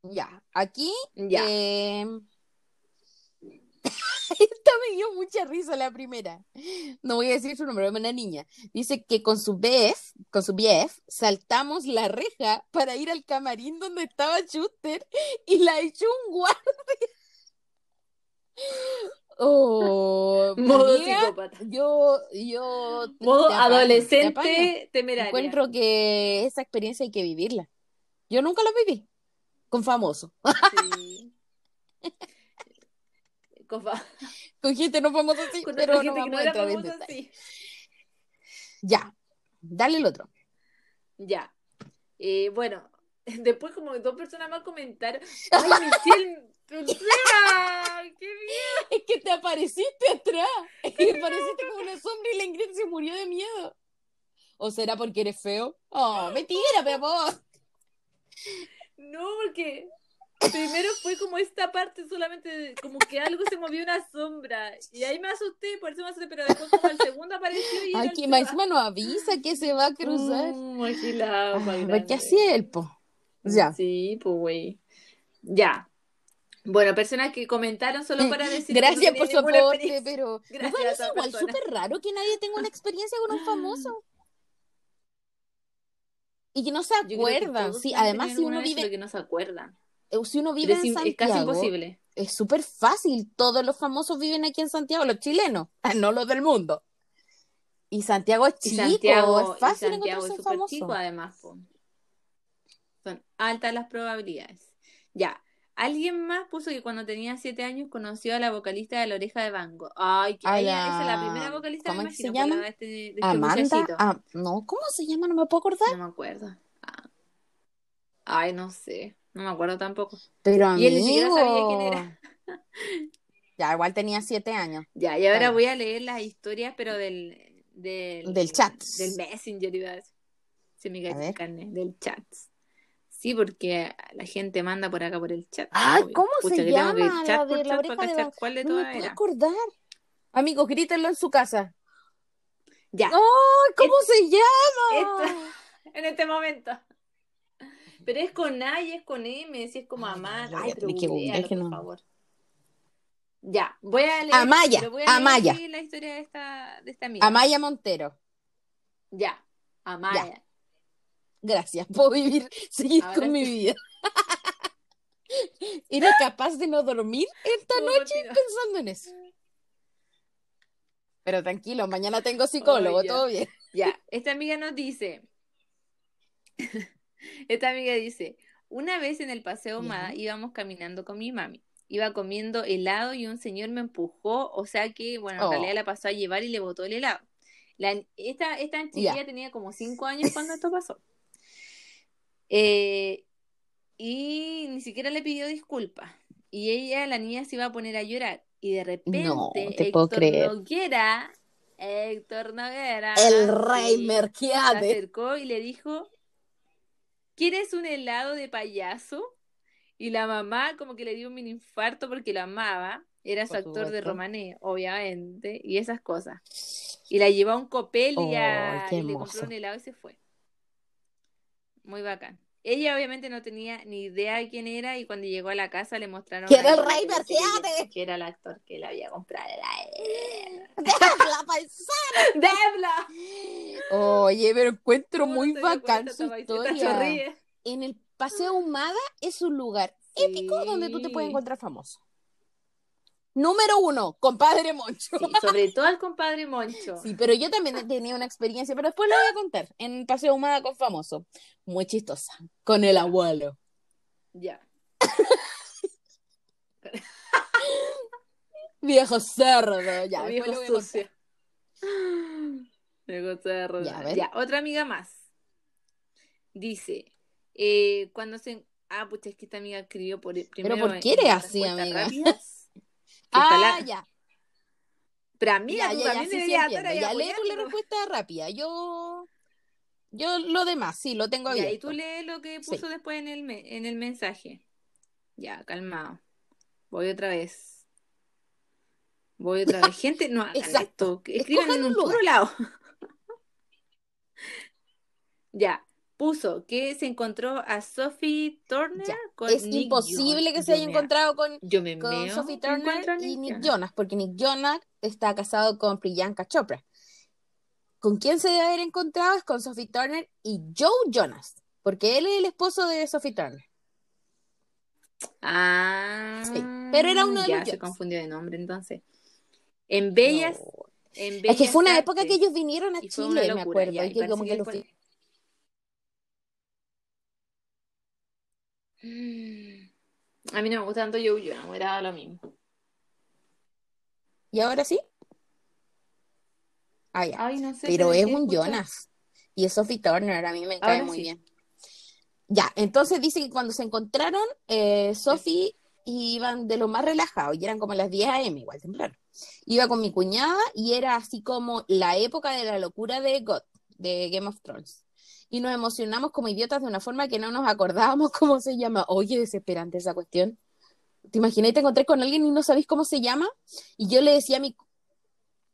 Ya. Aquí. ya. eh, Esta me dio mucha risa la primera. No voy a decir su nombre, es una niña. Dice que con su BF, con su BF, saltamos la reja para ir al camarín donde estaba Schuster y la echó un guardia. Oh, Modo psicópata. yo, yo Modo te apaño, te adolescente temeraria. Encuentro que esa experiencia hay que vivirla. Yo nunca la viví con famoso. Sí. Con, fa- Con gente no famosa sí, con pero no vamos no famosa, sí. Ya, dale el otro. Ya. Eh, bueno, después como dos personas más comentaron. ¡Ay, Michelle! ¡Qué bien! Es que te apareciste atrás. Es que apareciste como una sombra y la Ingrid se murió de miedo. ¿O será porque eres feo? Oh, mentira, pero vos. No, porque primero fue como esta parte solamente, como que algo se movió una sombra. Y ahí me asusté, por eso me asusté, pero después como el segundo apareció y Ay, que el más Seba. encima no avisa que se va a cruzar. Agilado, más Ay, grande. ¿Qué hacía él, po? Ya. Sí, pues güey. Ya. Bueno, personas que comentaron solo para decir que no Gracias por su aporte, pero ¿no Gracias a parece igual súper raro que nadie tenga una experiencia con un famoso? Y que no se que acuerdan. Sí, además si uno vive, que no se acuerdan. eh, si uno vive es, en im- es casi Santiago, imposible. es súper fácil. Todos los famosos viven aquí en Santiago, los chilenos, no los del mundo. Y Santiago es Y chico, Santiago, es fácil y Santiago encontrarse es súper chico además. Son altas las probabilidades. Ya. Alguien más puso que cuando tenía siete años conoció a la vocalista de La Oreja de Van Gogh. Ay, que ella- la- esa es la primera vocalista, me ¿cómo se imagino, la llama? de este, de este Amanda, ah, no, ¿cómo se llama? No me puedo acordar. No me acuerdo. Ah. Ay, no sé. No me acuerdo tampoco. Pero Y él ni siquiera sabía amigo. quién era. Ya, igual tenía siete años. Ya, y ahora voy a leer las historias, pero del, del, Del chat. Del Messenger, iba a decir. Se me el carne, del chat. Sí, porque la gente manda por acá por el chat. Ay, obvio. ¿cómo Pucha, se llama la de la oreja de Van- cuál de No me puedo era. acordar. Amigos, grítenlo en su casa. Ya, ¡Ay, cómo se llama! Esta- en este momento. Pero es con A y es con M, si es como Ay, Amar. ya, Ay, pero por favor. Ya, voy a leer. Amaya, voy a Amaya. la historia de esta, de esta amiga. Amaya Montero. Ya, Amaya. Gracias, puedo vivir, seguir Ahora con mi vida. Era capaz de no dormir esta noche pensando en eso. Pero tranquilo, mañana tengo psicólogo, Oh, todo bien. Ya, esta amiga nos dice, esta amiga dice, una vez en el paseo Ya. Humada íbamos caminando con mi mami. Iba comiendo helado y un señor me empujó, o sea que, bueno, en Oh. realidad la pasó a llevar y le botó el helado. La, esta, esta chiquilla tenía como cinco años cuando esto pasó. Eh, y ni siquiera le pidió disculpas. Y ella, la niña, se iba a poner a llorar. Y de repente, No, te puedo Héctor creer. Noguera, Héctor Noguera, El rey sí, se Merquiade. acercó y le dijo, ¿quieres un helado de payaso? Y la mamá como que le dio un mini infarto porque lo amaba. Era su actor de. Romané, obviamente, y esas cosas. Y la llevó a un copel y, a- y le compró un helado y se fue. Muy bacán. Ella obviamente no tenía ni idea de quién era y cuando llegó a la casa le mostraron Que era el rey la tele que- era el actor que le había comprado el helado. La paisana. ¡Debla! Oye, pero encuentro ¿Cómo no muy cuenta bacán su historia. chorríe? En el Paseo Humada es un lugar épico donde tú te puedes encontrar famoso. Número uno, compadre Moncho. Sí, sobre todo al compadre Moncho. Sí, pero yo también he tenido una experiencia, pero después la voy a contar. En Paseo Humada con famoso. Muy chistosa. Con el abuelo. Ya. Viejo cerdo. Ya, Viejo sucio. Viejo cerdo. Ya, otra amiga más. Dice, eh, cuando se... Ah, pucha, es que esta amiga escribió por primero ¿por qué eres así, amiga? rápidas, Ah, ojalá- ya. Pero amiga, Ya, tú ya, ya, también sí, sí, estar ahí Ya tú la respuesta rápida. Yo. Yo lo demás, sí, lo tengo Ya, abierto. y tú lees lo que Sí. puso después en el, me- en el mensaje. Ya, calmado. Voy otra vez. Voy otra vez. Gente, no hagan Exacto. esto. Escriban Escojan en un un puro lado. ya, puso que se encontró a Sophie Turner Ya, con Es Nick imposible Jonas. que se Yo haya me- encontrado con, Yo me con meo Sophie Turner y Nick Jonas. Jonas, porque Nick Jonas está casado con Priyanka Chopra. ¿Con quién se debe haber encontrado? Es con Sophie Turner y Joe Jonas, porque él es el esposo de Sophie Turner. Ah, Sí, pero era uno de ya los se confundió de nombre entonces. En Bellas, No. en Es que fue una época que ellos vinieron a Chile, me acuerdo, ya, y que como que que los fue- vi- Mm. A mí no me gusta tanto me era lo mismo. ¿Y ahora sí? Ah, ya. Ay, no sé. Pero es un escuchar. Jonas. Y es Sophie Turner, a mí me cae Ahora muy sí. bien. Ya, entonces dice que cuando se encontraron, eh, Sophie iban de lo más relajado, y eran como las 10 a.m., igual temprano. Iba con mi cuñada y era así como la época de la locura de God, de Game of Thrones. Y nos emocionamos como idiotas de una forma que no nos acordábamos cómo se llama. Oye, desesperante esa cuestión. ¿Te imaginas? Te encontré con alguien y no sabéis cómo se llama. Y yo le decía a mi.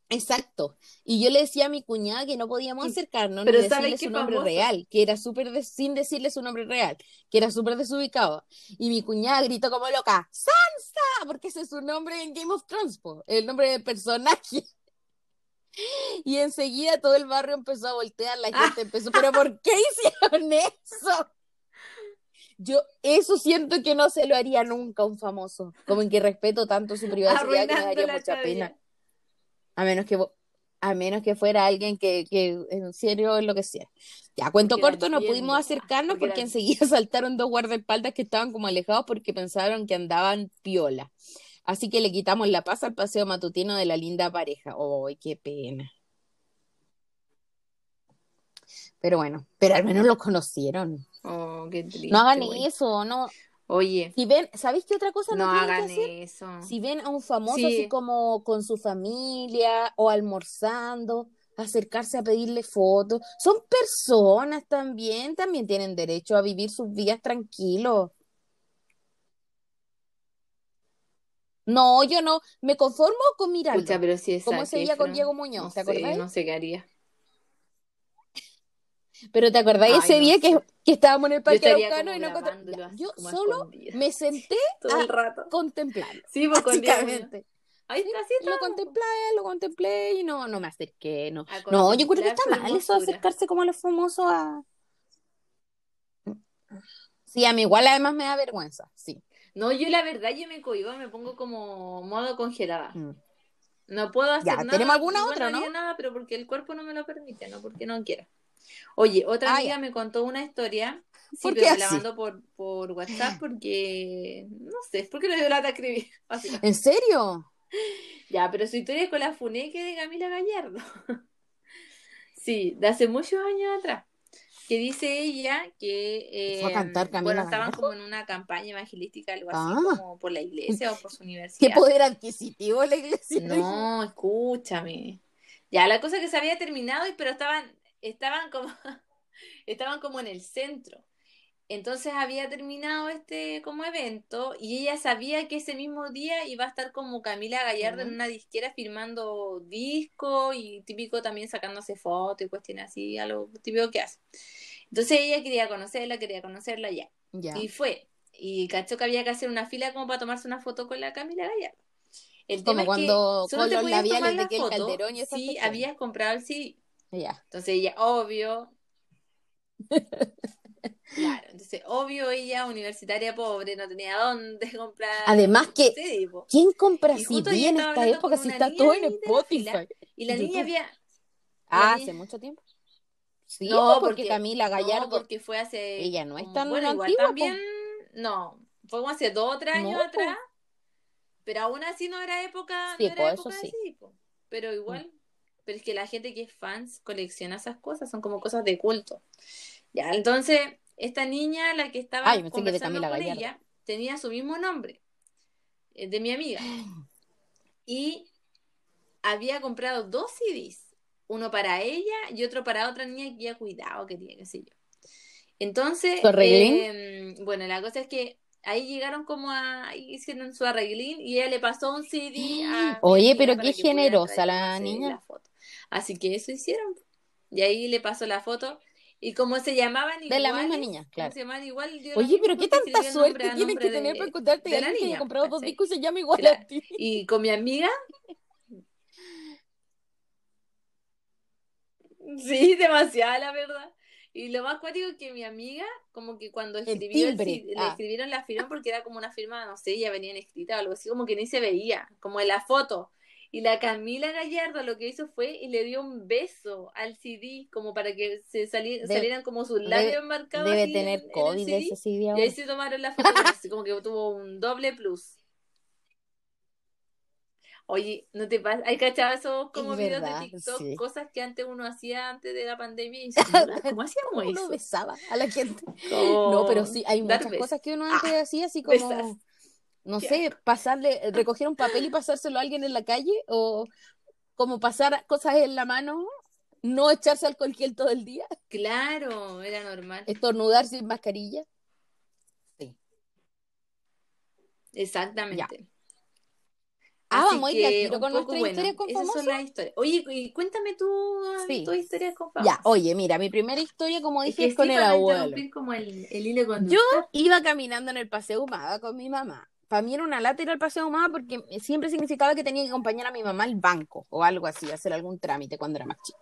Exacto. Y yo le decía a mi cuñada que no podíamos acercarnos Pero ni ¿sabes decirle su nombre real, que era súper des- sin decirle su nombre real, que era súper desubicado. Y mi cuñada gritó como loca, ¡Sansa! Porque ese es su nombre en Game of Thrones, po, el nombre del personaje. Y enseguida todo el barrio empezó a voltear, la Ah. gente empezó, ¿pero por qué hicieron eso? Yo eso siento que no se lo haría nunca a un famoso, como en que respeto tanto su privacidad que me daría mucha pena. A menos que a menos que fuera alguien que, que en serio lo que sea. Ya, cuento Porque corto, no pudimos acercarnos porque porque enseguida saltaron dos guardaespaldas que estaban como alejados porque pensaron que andaban piola. Así que le quitamos la paz al paseo matutino de la linda pareja. ¡Ay, qué pena! Pero bueno, pero al menos lo conocieron. Oh, qué triste. No hagan güey. eso, no. Oye, Si ven, ¿sabéis qué otra cosa no, no que hagan eso. Si ven a un famoso Sí. así como con su familia o almorzando, acercarse a pedirle fotos, son personas también, también tienen derecho a vivir sus vidas tranquilos. No, yo no, me conformo con mirarlo, Escucha, pero si es ese día con Diego Muñoz, no ¿te sé, acordáis? No sé qué haría. Pero ¿te acordáis Ay, ese no día que, sé. que estábamos en el Parque Araucano y no así Yo a solo me senté todo a el rato. contemplarlo, Sí, pues con. Ahí está, sí Lo está. contemplé, lo contemplé y no, no me acerqué, no. A No, yo creo que está mal eso de hermosura. acercarse como a los famosos a... Sí, a mí igual además me da vergüenza, sí. No, yo la verdad, yo me cohibo, me pongo como modo congelada. Mm. No puedo hacer Ya, nada. ¿tenemos alguna igual otra, no? nada, pero porque el cuerpo no me lo permite, no porque no quiera. Oye, otra Ah, amiga ya. me contó una historia. Sí, ¿Por pero me la mandó por, por WhatsApp porque, no sé, es porque le dio lata escribir. ¿En serio? Ya, pero su historia es con la funeque de Camila Gallardo. Sí, de hace muchos años atrás. Que dice ella que ¿Fue a eh, cantar bueno, estaban como en una campaña evangelística, algo así, Ah. como por la iglesia o por su ¿Qué universidad. poder adquisitivo la iglesia? No, escúchame. Ya, la cosa es que se había terminado, y- pero estaban, estaban como, estaban como en el centro. Entonces había terminado este como evento y ella sabía que ese mismo día iba a estar como Camila Gallardo en una disquera firmando disco y típico también sacándose fotos y cuestiones así, a lo típico que hace. Entonces ella quería conocerla, quería conocerla ya. Ya. Y fue. Y cachó que había que hacer una fila como para tomarse una foto con la Camila Gallardo. El Como tema es cuando que solo con te los labiales de Kel foto Calderón y esas si cuestiones. habías comprado el CD. Ya. Entonces ella, obvio. Claro, entonces obvio ella, universitaria pobre, no tenía dónde comprar Además que, CD. ¿quién compra CD en esta época si está todo en Spotify? Y la niña había. Ah, hace mucho tiempo. Sí, No, porque, porque- Camila No, Gallardo. porque fue hace. Ella no es tan Bueno, igual antigua, también. No, fue como hace dos o tres No, años atrás. Pero aún así no era época. Sí, no era eso época sí. así, po. Pero igual. Pero es que la gente que es fans colecciona esas cosas, son como cosas de culto. Ya, entonces, esta niña, la que estaba Ay, de conversando con Gallardo. ella, tenía su mismo nombre, eh, de mi amiga. Y había comprado dos CDs, uno para ella y otro para otra niña que ya cuidado quería, qué sé yo. Entonces, eh, bueno, la cosa es que ahí llegaron como a, hicieron su arreglín y ella le pasó un CD a Oye, pero qué que generosa la niña. la foto. Así que eso hicieron. Y ahí le pasó la foto. Y como se llamaban De la misma niña, claro. se llamaban igual, Oye, pero qué tanta suerte tienes que tener de- para encontrarte de a la que niña, comprado dos discos y se llama igual Claro. a ti. Y con mi amiga. Sí, demasiada, la verdad. Y lo más cuático es que mi amiga, como que cuando escribió, el sí- le ah. escribieron la firma porque era como una firma, no sé, ya venían escrita o algo así, como que ni se veía, como en la foto. Y la Camila Gallardo lo que hizo fue y le dio un beso al CD, como para que se sali- Debe- salieran como sus labios marcados. Debe tener en- en el COVID CD. ese CD Y ahí se tomaron la foto, así como que tuvo un doble plus. Oye, ¿no te pasa? ¿Hay cachado esos como Es videos verdad, de TikTok? sí. Cosas que antes uno hacía antes de la pandemia y dices, "Mira, ¿cómo hacíamos Uno eso? besaba a la gente. No, pero sí, hay muchas cosas que uno Ah, antes hacía, así como, no Qué sé, pasarle, recoger un papel y pasárselo a alguien en la calle, o como pasar cosas en la mano, no echarse alcohol gel todo el día, Claro, era normal. estornudar sin mascarilla. Sí. Exactamente. Ah, Así vamos a ir al tiro con nuestras bueno, historias con esas son famosos. las historias. Oye, y cuéntame tú Sí. tus historias con Ya, famosos. oye, mira, mi primera historia, como Es dije, que es con sí, el abuelo. como el, el hilo Yo iba caminando en el Paseo Humada con mi mamá. Para mí era una lata ir al Paseo Humada porque siempre significaba que tenía que acompañar a mi mamá al banco o algo así, hacer algún trámite cuando era más chica.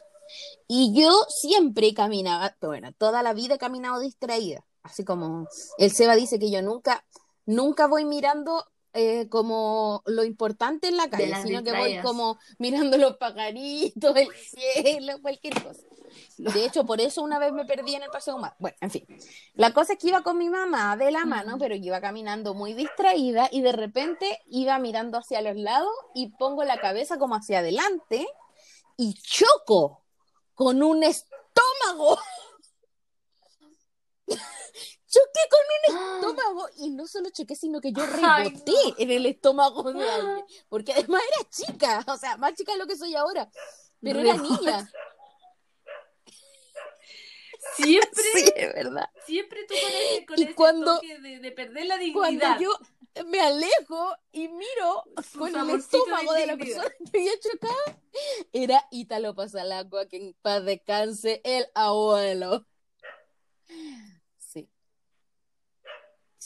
Y yo siempre caminaba, bueno, toda la vida he caminado distraída. Así como el Seba dice que yo nunca, nunca voy mirando eh, como lo importante en la calle, sino que voy como mirando los pajaritos, el cielo, cualquier cosa. De hecho, por eso una vez me perdí en el Paseo Humada. Bueno, en fin. La cosa es que iba con mi mamá de la mano, pero iba caminando muy distraída y de repente iba mirando hacia los lados y pongo la cabeza como hacia adelante y choco con un estómago. Choqué con un estómago y no solo choqué, sino que yo Ay, reboté no. en el estómago de alguien, porque además era chica, o sea, más chica de lo que soy ahora, pero era niña. Siempre, Sí, es verdad. siempre tú con ese, con Y ese cuando- toque de, de perder la Cuando dignidad. yo me alejo y miro Su con el de estómago de la persona que había chocado, era Ítalo Pasalacua, que en paz descanse el abuelo.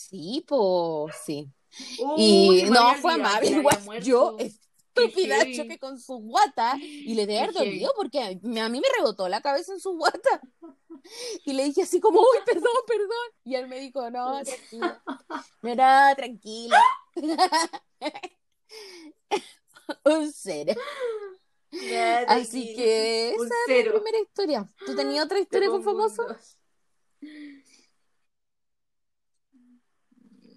Sí. Sí, pues, sí. Uy, Y no, fue amable, igual yo, estúpida, heavy. choqué con su guata y le heavy. dolido porque a mí, a mí me rebotó la cabeza en su guata. Y le dije así como, uy, perdón, perdón. Y él me dijo, no, tranquila. No, no, tranquila. un cero. Así que esa es la primera historia. ¿Tú tenías otra historia con pongo un famoso? dos.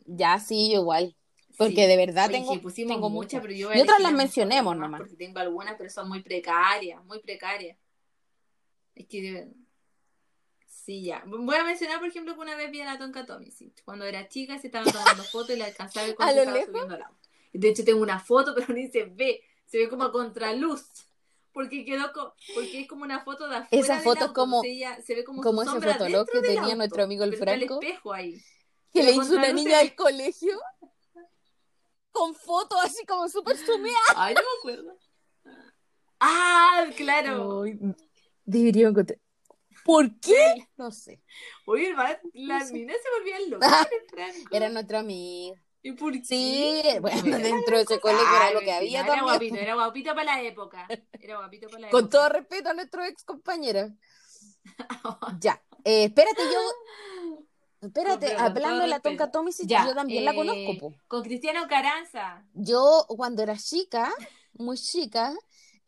Ya, sí, yo igual. Porque Sí. de verdad Oye, tengo, pusimos tengo muchas, muchas. pero yo Y otras las mencionemos nomás. Porque tengo algunas, pero son muy precarias, muy precarias. Es que Sí, ya. Voy a mencionar, por ejemplo, que una vez vi a la Tonka Tomisic. Cuando era chica se estaban tomando fotos y la alcanzaba ver cuando ¿A se lo estaba lejos? subiendo al auto. De hecho, tengo una foto, pero ni se ve. Se ve como a contraluz. Porque quedó co- porque es como una foto de afuera Esa foto es como- se ve como, ese fotolog que tenía auto, nuestro amigo el está Franco. espejo ahí. Que le hizo una niña del colegio con fotos así como súper sumidas. Ay, no me acuerdo. Ah, claro. Ay, debería encontrar. ¿Por qué? No sé. Oye, las No minas se volvían locas. Era nuestro amigo. ¿Y por qué? Sí, bueno, Era dentro de ese colegio era lo que había Era también. guapito, era guapito para la época. Era guapito para la Con época. todo respeto a nuestros ex compañeros. Ya. Eh, espérate, yo. Espérate, hablando de la. Tonka Ya, yo también la eh, conozco, po. Con Cristiano Caranza. Yo, cuando era chica, muy chica,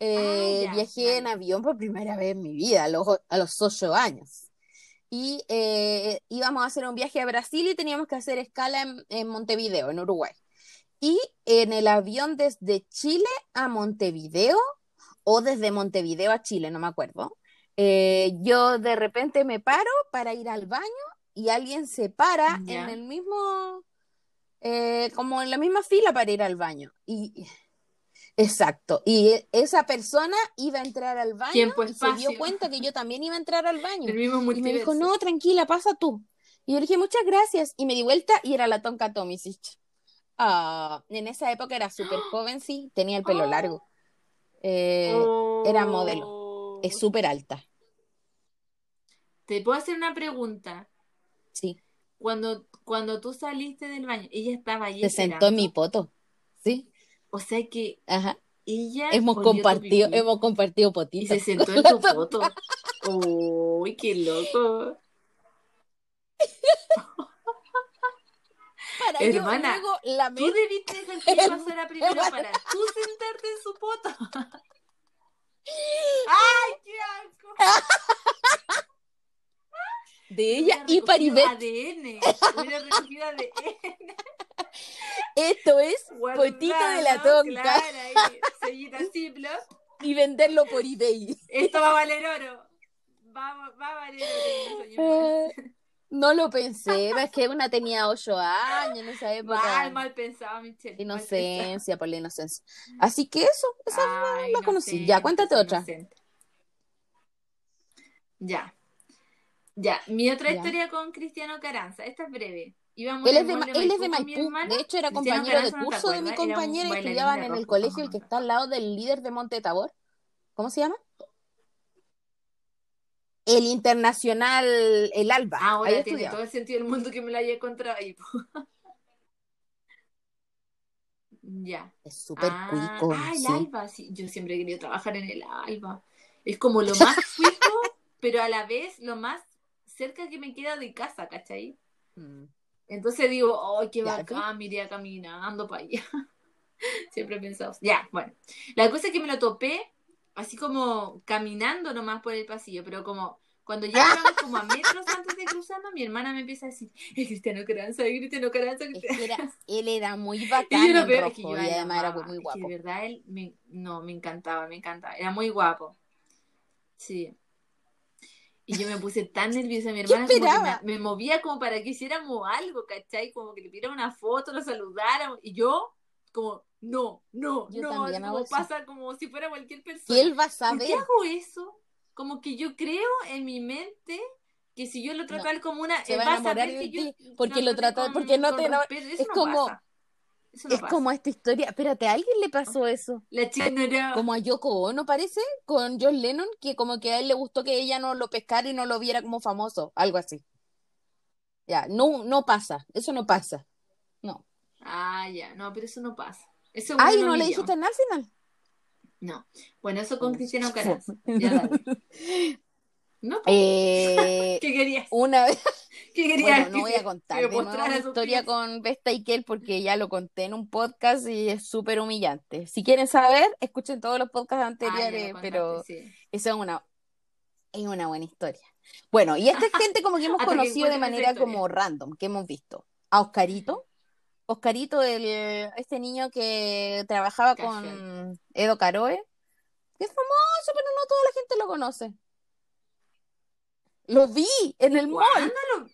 eh, Ah, ya, viajé en dale. avión por primera vez en mi vida, a los, a los ocho años. Y eh, íbamos a hacer un viaje a Brasil y teníamos que hacer escala en, en Montevideo, en Uruguay. Y en el avión desde Chile a Montevideo, o desde Montevideo a Chile, no me acuerdo, eh, yo de repente me paro para ir al baño y alguien se para en el mismo, eh, como en la misma fila para ir al baño. Y exacto. Y e- esa persona iba a entrar al baño Tiempo, y se dio cuenta que yo también iba a entrar al baño. El mismo Y me dijo, no, tranquila, pasa tú. Y yo le dije, muchas gracias. Y me di vuelta y era la Tonka Tomisic. Ah, en esa época era súper joven, sí, tenía el pelo Oh. largo. Eh, era modelo. Oh. es súper alta, Te puedo hacer una pregunta. Sí. Cuando, cuando tú saliste del baño, ella estaba ahí Se sentó en mi poto. Sí, O sea que ajá. ella Hemos compartido, hemos compartido y potitos. se sentó en tu foto. Uy, qué loco. Para Hermana, yo luego lamer- Tú debiste dejar que pasara primero para tú sentarte en su foto. ¡Ay, qué asco! De ella y Paribet. ADN. Recogido ADN. Esto es potito de la tonca Claro, y venderlo por eBay. Esto va a valer oro. Va, va a valer oro. señor. Eh, no lo pensé, es que una tenía ocho años en esa época. Mal, mal pensado, Michelle. Inocencia, por la inocencia. Así que eso, esa. Ay, la conocí. Ya, cuéntate otra. Ya. Ya, mi otra Ya. historia con Cristiano Caranza. Esta es breve. Íbamos Él es de, el Ma- mall él es de Maipú. hecho, era Cristiano compañero de Caranza, ¿no te curso de mi compañera y estudiaban en el colegio, el que está al lado del líder de Monte Tabor. ¿Cómo se llama? El Internacional, el Alba. Ah, Ahora Ahí tiene estudiaba. todo el sentido del mundo que me la haya encontrado ahí. ya. Es súper ah, cuico, ah, el sí. Alba, sí. Yo siempre he querido trabajar en el Alba. Es como lo más cuico, pero a la vez lo más cerca que me queda de casa, ¿cachai? Mm. Entonces digo, ¡ay, qué bacán! Me iría caminando para allá. Siempre he pensado. Ya, bueno. La cosa es que me lo topé así como caminando nomás por el pasillo, pero como cuando ya como a metros antes de cruzarnos, mi hermana me empieza a decir, es Cristiano Caranza, es Cristiano Caranza. Es que era, él era muy Y bacán yo lo en peor es que rojo yo y a él además era muy Es que guapo. de verdad él me, no, me encantaba, me encantaba. Era muy guapo. Sí. Y yo me puse tan nerviosa, mi hermana como que me, me movía como para que hiciéramos algo, ¿cachai? Como que le pidiera una foto, lo saludáramos. Y yo, como, no, no, Yo no, como eso. pasa como si fuera cualquier Y persona. él va a ¿Por saber. qué hago eso? Como que yo creo en mi mente que si yo lo trato No, él como una... se él va a enamorar de yo ti, porque lo trata- porque no te es como- pasa. Eso no Es pasa. como esta historia. Espérate, ¿a alguien le pasó eso? La chica no era... Como a Yoko Ono parece, con John Lennon, que como que a él le gustó que ella no lo pescara y no lo viera como famoso, algo así. Ya, no, no pasa, eso no pasa. No. Ah, ya, no, pero eso no pasa. Eso es Ay, ¿no le dijiste nada al final? No. Bueno, eso con Cristiano Caranza. Eh, ¿Qué querías? una vez, ¿Qué quería Bueno, no voy a contar de historia con Vesta y Kel porque ya lo conté en un podcast y es súper humillante. Si quieren saber, escuchen todos los podcasts anteriores, Ah, pero sí. esa es una, es una buena historia. Bueno, y esta es gente como que hemos que conocido de manera como random, que hemos visto. A Oscarito. Oscarito, el, este niño que trabajaba con. Edo Caroe, que es famoso, pero no toda la gente lo conoce. Lo vi en el mall. ¿Cuándo lo-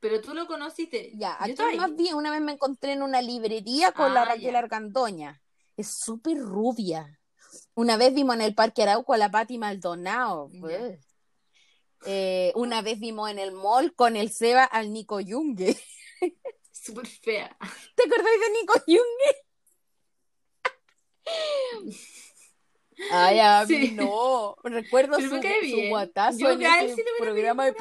Pero tú lo conociste. Ya, aquí más bien una vez me encontré en una librería con la Ah, Raquel ya. Argandoña. Es súper rubia. Una vez vimos en el Parque Arauco a la Patti Maldonado. Pues. Eh, una vez vimos en el mall con el Seba al Nico Yungue. Súper fea. ¿Te acordáis de Nico Yungue? Ay, a mí Sí. no. Recuerdo Pero su, su guatazo Yo en ese sí programa de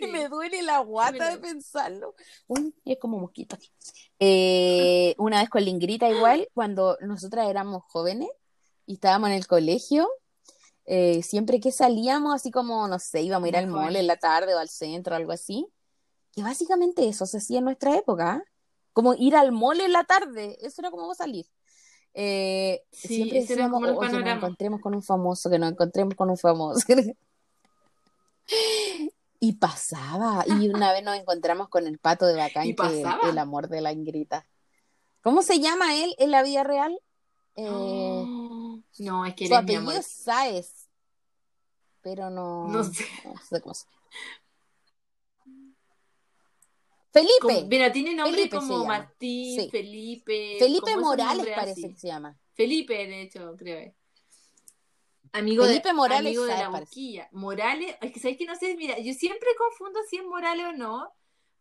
Y me duele la guata de pensarlo. Uy, es como mosquito aquí. Eh, una vez con Lingrita igual, cuando nosotras éramos jóvenes y estábamos en el colegio, eh, siempre que salíamos, así como, no sé, íbamos a ir al mall en la tarde o al centro o algo así, que básicamente eso se hacía en nuestra época. Como ir al mall en la tarde, eso era como salir. Eh, Sí, siempre decíamos, como los "Oh, que nos panoramas". encontremos con un famoso, que nos encontremos con un famoso. Y pasaba, y una vez nos encontramos con el pato de Bacán, ¿Y que pasaba? el amor de la Ingrita. ¿Cómo se llama él en la vida real? Eh, No, es que su apellido es Sáez, pero no, No sé. no sé cómo se Felipe, Como- mira, tiene nombre Felipe como. Martín, Sí. Felipe. Felipe Morales parece así. que se llama. Felipe, de hecho, creo. Amigo Felipe de, Morales amigo de la boquilla. Morales, es que sabes que no sé, mira, yo siempre confundo si es Morales o no,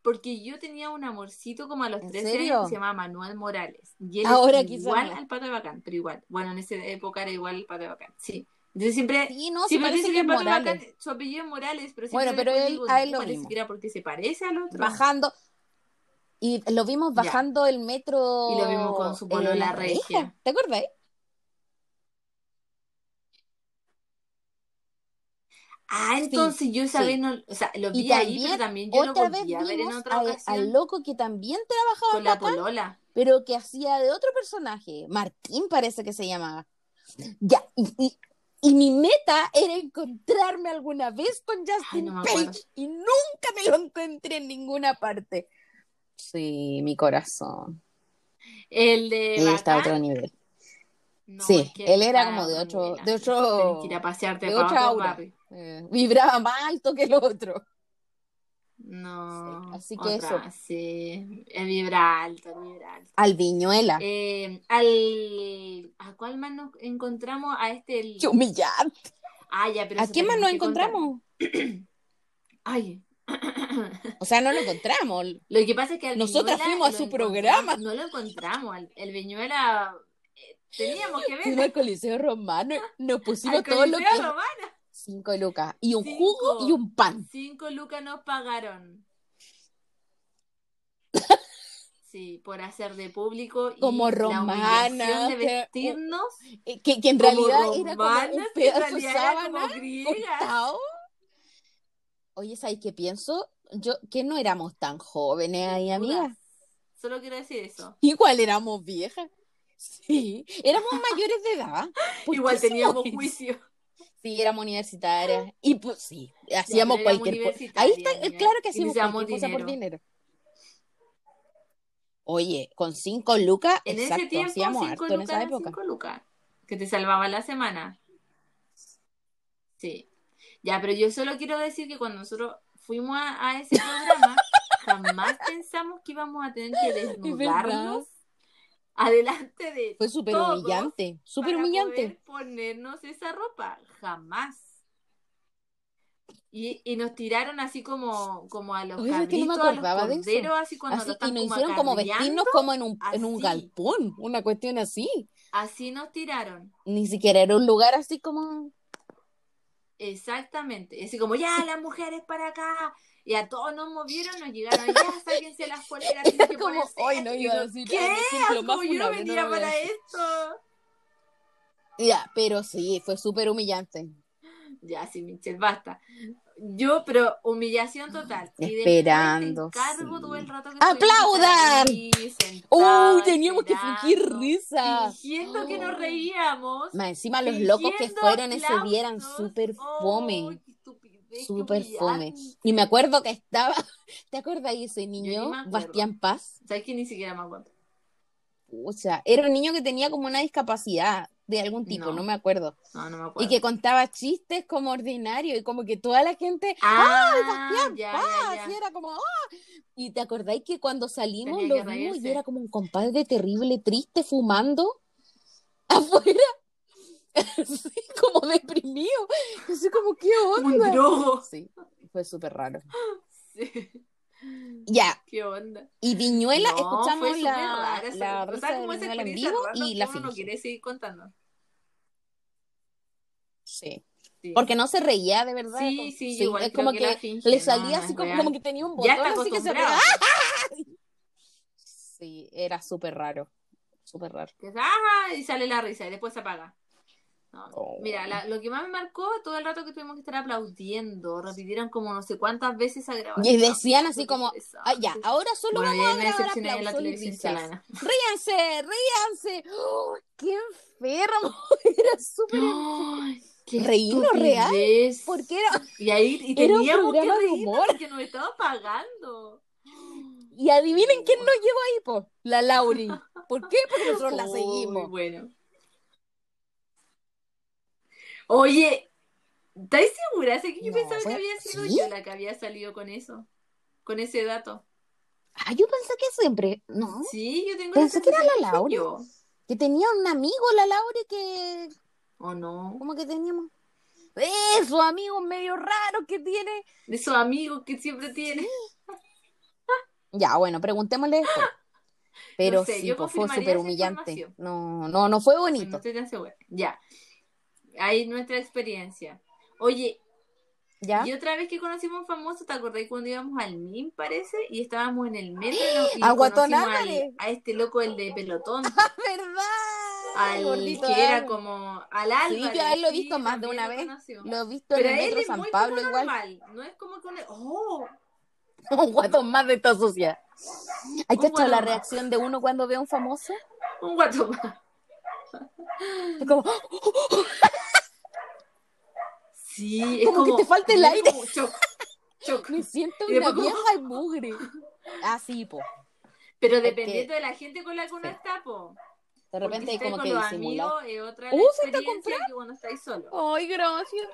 porque yo tenía un amorcito como a los ¿En 13 serio? años que se llamaba Manuel Morales. Y él Ahora es igual no. al pato de bacán, pero igual. Bueno, en esa época era igual al pato de bacán, sí. Entonces siempre, Sí, no, siempre parece que que Morales. bacán, su apellido es Morales, pero Bueno, siempre pero después él- digo, a él no, lo parece vimos. que era porque se parece al otro. Bajando, y lo vimos Ya. bajando el metro. Y lo vimos con su polola La regia. ¿Te acuerdas? Ah, entonces yo esa sí. vez no, o sea, lo Y vi ahí, también, pero también yo lo Otra vez volví a ver en vimos otra a- ocasión al loco que también trabajaba con la Bacán, polola. pero que hacía de otro personaje. Martín parece que se llamaba. Ya, y, y- y mi meta era encontrarme alguna vez con Justin no. Page y nunca me lo encontré en ninguna parte. Sí, mi corazón. El de Él está a otro nivel. no, sí, es que él era como de a otro, de otro, que ir a pasearte de otra aura. barrio. Eh, vibraba más alto que el otro. No, Sí, así que otra, sí, es vibra alto, vibra alto. Al Viñuela. Eh, al, ¿a cuál más nos encontramos? A este, el... Qué humillante. Ah, ya, pero ¿A eso quién más nos encontramos? Ay, O sea, no lo encontramos. Lo que pasa es que al Nosotras Viñuela fuimos a su programa. No lo encontramos. El Viñuela eh, teníamos que Fuimos ver. al Coliseo Romano, nos pusimos todo lo que Romano. Cinco lucas y un Cinco. jugo y un pan. Cinco lucas nos pagaron. Sí, por hacer de público y Como romana, de vestirnos Eh, Que, que en realidad era como un pedazo de sábana como. Oye, ¿sabes qué pienso? Yo, que no éramos tan jóvenes ahí, amiga. Solo quiero decir eso. Igual éramos viejas. Sí, éramos mayores de edad. ¿Por Igual teníamos juicio. Sí, éramos universitarias. Y pues sí, hacíamos cualquier cosa. Ahí está, eh, claro que hacíamos cualquier cosa por dinero. Oye, con cinco lucas, En exacto, ese tiempo, hacíamos cinco harto en lucas esa época. cinco lucas. Que te salvaba la semana. Sí. Ya, pero yo solo quiero decir que cuando nosotros fuimos a, a ese programa, jamás pensamos que íbamos a tener que desnudarnos adelante de Fue súper humillante, súper humillante. poder ponernos esa ropa. Jamás. Y, y nos tiraron así como, como a los Oye, es que no me cabritos, a los acordaba de eso. así cuando Así, y nos como hicieron como vestirnos como en un, en un así. galpón, una cuestión así. Así nos tiraron. Ni siquiera era un lugar así como... Exactamente. Así como, ya, las mujeres para acá. Y a todos nos movieron, nos llegaron, ya, sáquense las poleras. tienen que Como, ponerse hoy esto". no iba a decir, ¿Qué? "Ay, me siento lo más Como yo no no venía a para decir". esto. Ya, pero sí, fue súper humillante. Ya, sí, Michelle, basta. Yo, pero humillación total. Y Esperando, encargo sí. todo el rato que ¡Aplaudan! ¡Uy! teníamos que fingir risa. Fingiendo que nos reíamos. Más encima los locos que fueron aplausos. súper ¡Ay, fome. qué Súper fome. Y me acuerdo que estaba, ¿te acuerdas de ese niño. Bastián Paz? ¿Sabes que ni siquiera me acuerdo? O sea, era un niño que tenía como una discapacidad de algún tipo, No. no, me acuerdo. No, no me Y acuerdo. que contaba chistes como ordinario y como que toda la gente, Ah, Bastián ya, Paz, ya, y era como, ¡ah! Y te acordáis que cuando salimos Tenía lo vimos y era como un compadre terrible, triste, fumando afuera. Así como deprimido. Así como, ¿qué Un onda? drogo. Sí, fue súper raro. Sí. Ya, ¿Qué onda? y Viñuela, No, escuchamos la, rara la o risa sea, de como Viñuela en vivo y la uno no quiere seguir contando. Sí. Sí. Porque no se reía de verdad. Sí, sí, yo igual es como que que, la finge, le salía no así como, como que tenía un botón así que se. Sí, era súper raro. Súper raro. Que es, "Ajá", y sale la risa y después se apaga. No, Oh. Mira, la- lo que más me marcó todo el rato que tuvimos que estar aplaudiendo, repitieron como no sé cuántas veces esa grabación. Y decían así como, ah, ya, ahora solo Bueno, vamos a grabar decepcioné de la aplausos televisión. Ríanse, ríanse. ¡Oh, ¡Qué enfermo! Era súper... Reírnos real. Porque era... Y ahí y Era un teníamos que humor. porque nos estaba pagando. Y adivinen quién nos llevó ahí, po. La Lauri. ¿Por qué? Porque nosotros la seguimos. bueno. Oye, ¿estás segura? Sé que yo No, pensaba fue- que había sido ¿sí? yo la que había salido con eso. Con ese dato. Ah, yo pensé que siempre... No. Sí, yo tengo Pensé que era la Laura. yo. Que tenía un amigo, la Lauri, que... ¿O no? Como que teníamos... Esos amigos medio raros que tiene. De esos amigos que siempre tiene. Ya, bueno, preguntémosle esto. Pero No sé, sí, pues, fue súper humillante. No, no, no fue No bonito. estoy tan segura. Ya. Ahí nuestra experiencia. Oye, ¿Ya? y otra vez que conocimos a un famoso, ¿te acordás cuando íbamos al MIM, parece? Y estábamos en el metro y, al- a este loco, el de pelotón. ¿Verdad? al Gordito que era Álvaro. como al Álvarez. Sí, yo a él lo he visto más de una lo vez. Lo he visto Pero en el metro es San muy Pablo como igual. normal, no es como con ¡Oh! Un guatón más de esta sociedad. ¿Hay que echar la guatón más. reacción de uno cuando ve a un famoso? Un guato más. Es como, Sí, es Como como, que te falta el aire. como choc, choc. me siento una como- vieja y mugre. Así, po. Pero Es dependiendo que- de la gente con la que uno Sí. está, po. De repente hay como con que los disimular. amigos es otra Uh, ¿fuiste a experiencia que cuando estáis solo. Ay, gracias.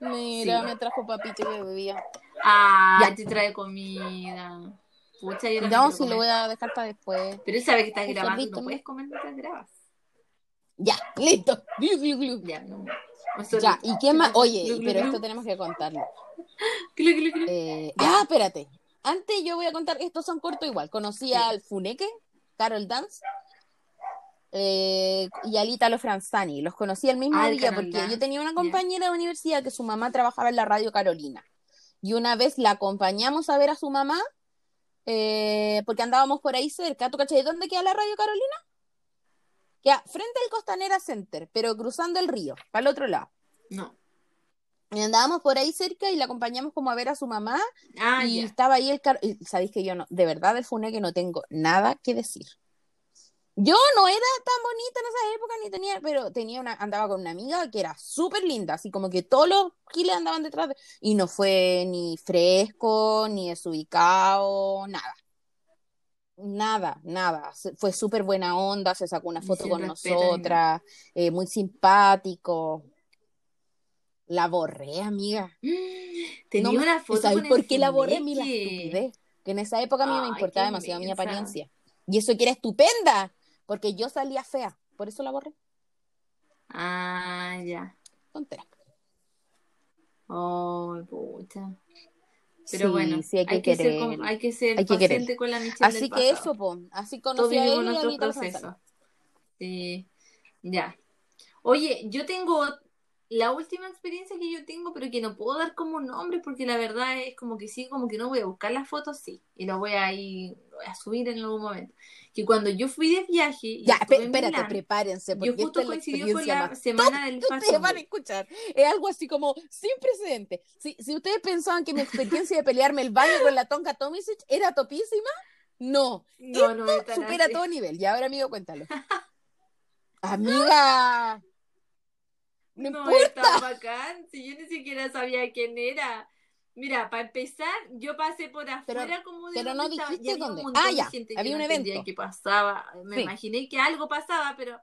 Mira, Sí. me trajo papito que bebía. Ah, Ya. te trae comida. Pucha, yo No, si lo voy a dejar para después. Pero él sabe que estás grabando, no puedes comer mientras grabas. Ya, listo. Ya, no. Ya. ¿y quién más? Oye, pero esto tenemos que contarlo. Eh, ah, espérate. Antes yo voy a contar, estos son cortos igual. Conocí al Funeque, Carol Dance eh, y al Italo Franzani. Los conocí el mismo Ah, día porque yo tenía una compañera de universidad que su mamá trabajaba en la radio Carolina. Y una vez la acompañamos a ver a su mamá eh, porque andábamos por ahí cerca. ¿Tú cachai dónde queda la radio Carolina? Queda frente al Costanera Center, pero cruzando el río, para el otro lado. No. Y andábamos por ahí cerca y la acompañamos como a ver a su mamá Ah, y estaba ahí el carro. Sabéis que yo no, de verdad, del Funeque no tengo nada que decir. Yo no era tan bonita en esa época, ni tenía, pero tenía una, andaba con una amiga que era súper linda, así como que todos los giles andaban detrás de, y no fue ni fresco, ni desubicado, nada. Nada, nada. Fue súper buena onda, se sacó una foto con nosotras, eh, muy simpático. La borré, amiga. Tenía No, una ¿Y foto sabes por qué la borré? Mira, Funeque. estupidez. Que en esa época a mí me importaba demasiado mi apariencia. Y eso que era estupenda, porque yo salía fea. Por eso la borré. Ah, ya. Tontera. Oh, pucha. Pero Sí, bueno, sí, hay que, ser, querer. hay que ser Hay que querer. paciente con la Michelle Así del que pasado. eso, po. Así conocí a él y. Alfonso. Sí, ya. Oye, yo tengo la última experiencia que yo tengo, pero que no puedo dar como nombre porque la verdad es como que sí, como que no voy a buscar las fotos, sí. Y lo voy a ir, voy a subir en algún momento. Que cuando yo fui de viaje. Y Ya, estuve espe- en espérate, Milán, prepárense, porque yo justo coincidió con la más semana del Ustedes van a escuchar. Es algo así como sin precedente. Si, si ustedes pensaban que mi experiencia de pelearme el baño con la Tonka Tomisic era topísima, no. No, no es tan Supera así. todo nivel. Y ahora, amigo, cuéntalo. Amiga. No, No, importa. estaba bacán. Si yo ni siquiera sabía quién era. Mira, para empezar, yo pasé por Pero- afuera como de pero no estaba, dijiste había dónde. un Ah, de ya, gente había que un no evento. qué pasaba. Me Sí. imaginé que algo pasaba, pero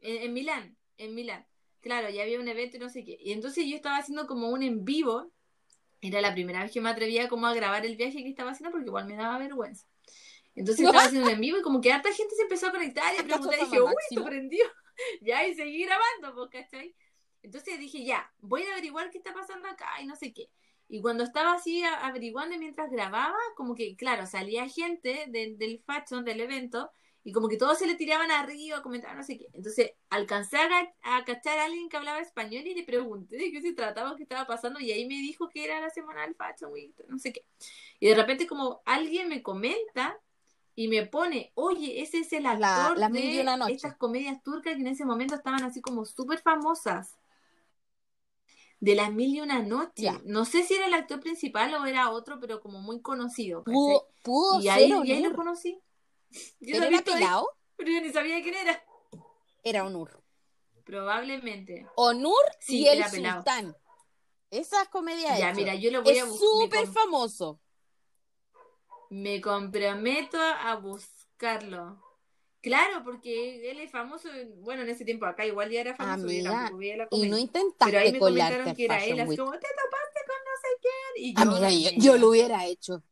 en, en Milán, en Milán. Claro, ya había un evento y no sé qué. Y entonces yo estaba haciendo como un en vivo. Era la primera vez que me atrevía como a grabar el viaje que estaba haciendo porque igual me daba vergüenza. Entonces estaba haciendo un en vivo y como que harta gente se empezó a conectar y a preguntar y dije, uy, esto prendió. ya, y seguí grabando, pues, ¿cachai? Entonces dije, ya, voy a averiguar qué está pasando acá y no sé qué. Y cuando estaba así averiguando mientras grababa, como que, claro, salía gente del, fashion, del evento, y como que todos se le tiraban arriba, comentaban no sé qué. Entonces alcancé a, a cachar a alguien que hablaba español y le pregunté de qué se trataba, qué estaba pasando, y ahí me dijo que era la semana del Fashion Week, no sé qué. Y de repente como alguien me comenta y me pone, oye, ese es el La- actor mil y de una noches. estas comedias turcas que en ese momento estaban así como súper famosas. De las mil y una noches. Ya. No sé si era el actor principal o era otro, pero como muy conocido. Pudo, pudo Y ser ahí, un y ahí lo conocí. Yo ¿Pero lo he era pelado? pero yo ni sabía quién era. Era un Ur. Probablemente. Onur Sí, y el. Sultán. Esas comedias Ya, hecho. mira, yo lo voy a buscar. súper famoso. Me comprometo a buscarlo. Claro, porque él es famoso, bueno, en ese tiempo acá igual ya era famoso. yo Amiga, la Y comedia. no Pero ahí intentaste me comentaron que era él, así como, te topaste con no sé quién. Y yo, Amiga, yo, lo hubiera hecho.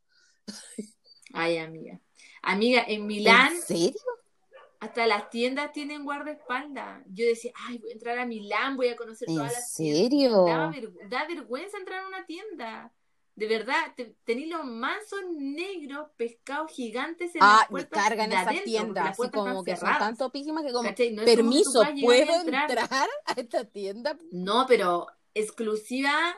Ay, amiga. Amiga, en Milán, ¿En serio? hasta las tiendas tienen guardaespaldas. Yo decía, ay, voy a entrar a Milán, voy a conocer ¿En todas las tiendas. serio? Daba ver- da vergüenza entrar a una tienda. De verdad, te, tenéis los mansos negros pescados gigantes en Ah, las puertas cargan de esas tiendas, así como que son cerradas. tan topísimas que como, como permiso, y ¿puedo entrar. entrar a esta tienda? No, pero exclusiva,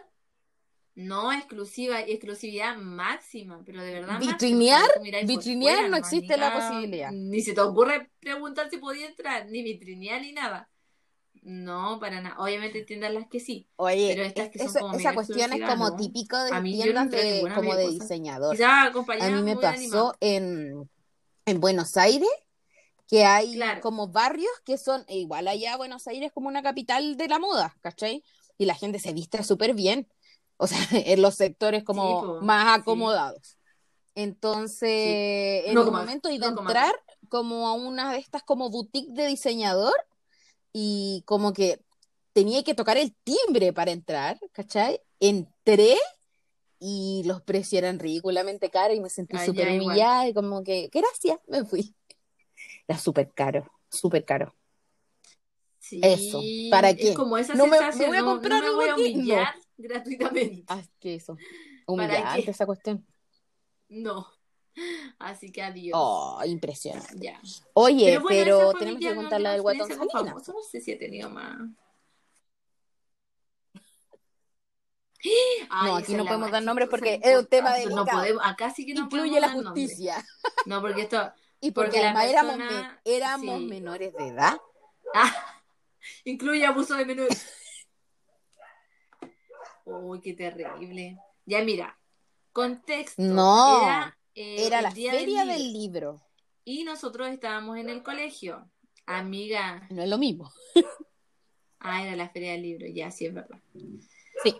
no exclusiva, exclusividad máxima, pero de verdad máxima. ¿Vitrinear? Por Vitrinear fuera, no existe la posibilidad. Ni se te ocurre preguntar si podía entrar, ni vitrinear ni nada. No, para nada. Obviamente tiendas las que sí. Oye, Pero estas es- que son eso- como esa cuestión es como ¿no? típico de A mí yo no tiendas a de, como de cosa. diseñador. Quizás A mí me pasó en, en Buenos Aires que hay Claro. como barrios que son, e igual allá Buenos Aires es como una capital de la moda, ¿cachai? Y la gente se viste súper bien, o sea, en los sectores como Sí, po, más sí. acomodados. Entonces, en No como- momento a no entrar como a una de estas como boutique de diseñador y como que tenía que tocar el timbre para entrar, ¿cachai? Entré y los precios eran ridículamente caros y me sentí Ah, súper igual. humillada y como que, gracias, me fui. Era súper caro, súper caro. Sí, Eso, ¿para qué? Es como esa No me- voy a no, no comprar me voy a no. humillar gratuitamente. Ah, que eso. ¿Para Humillante esa cuestión. No. Así que adiós. Oh, impresionante. Ya. Oye, bueno, pero, tenemos que ya contar la del guatón famoso. No sé si he tenido más. No, aquí no podemos dar nombres porque es un tema importa. No podemos, acá sí que no Incluye la nombres. justicia. No, porque esto. Y porque, Porque además éramos, persona- me- éramos sí. menores de edad. Ah, incluye abuso de menores. Uy, qué terrible. Ya mira, contexto. No, Era, eh, Era la feria libro. del libro. Y nosotros estábamos en el colegio. Amiga. No es lo mismo. Ah, era la feria del libro, ya, sí es verdad. Sí.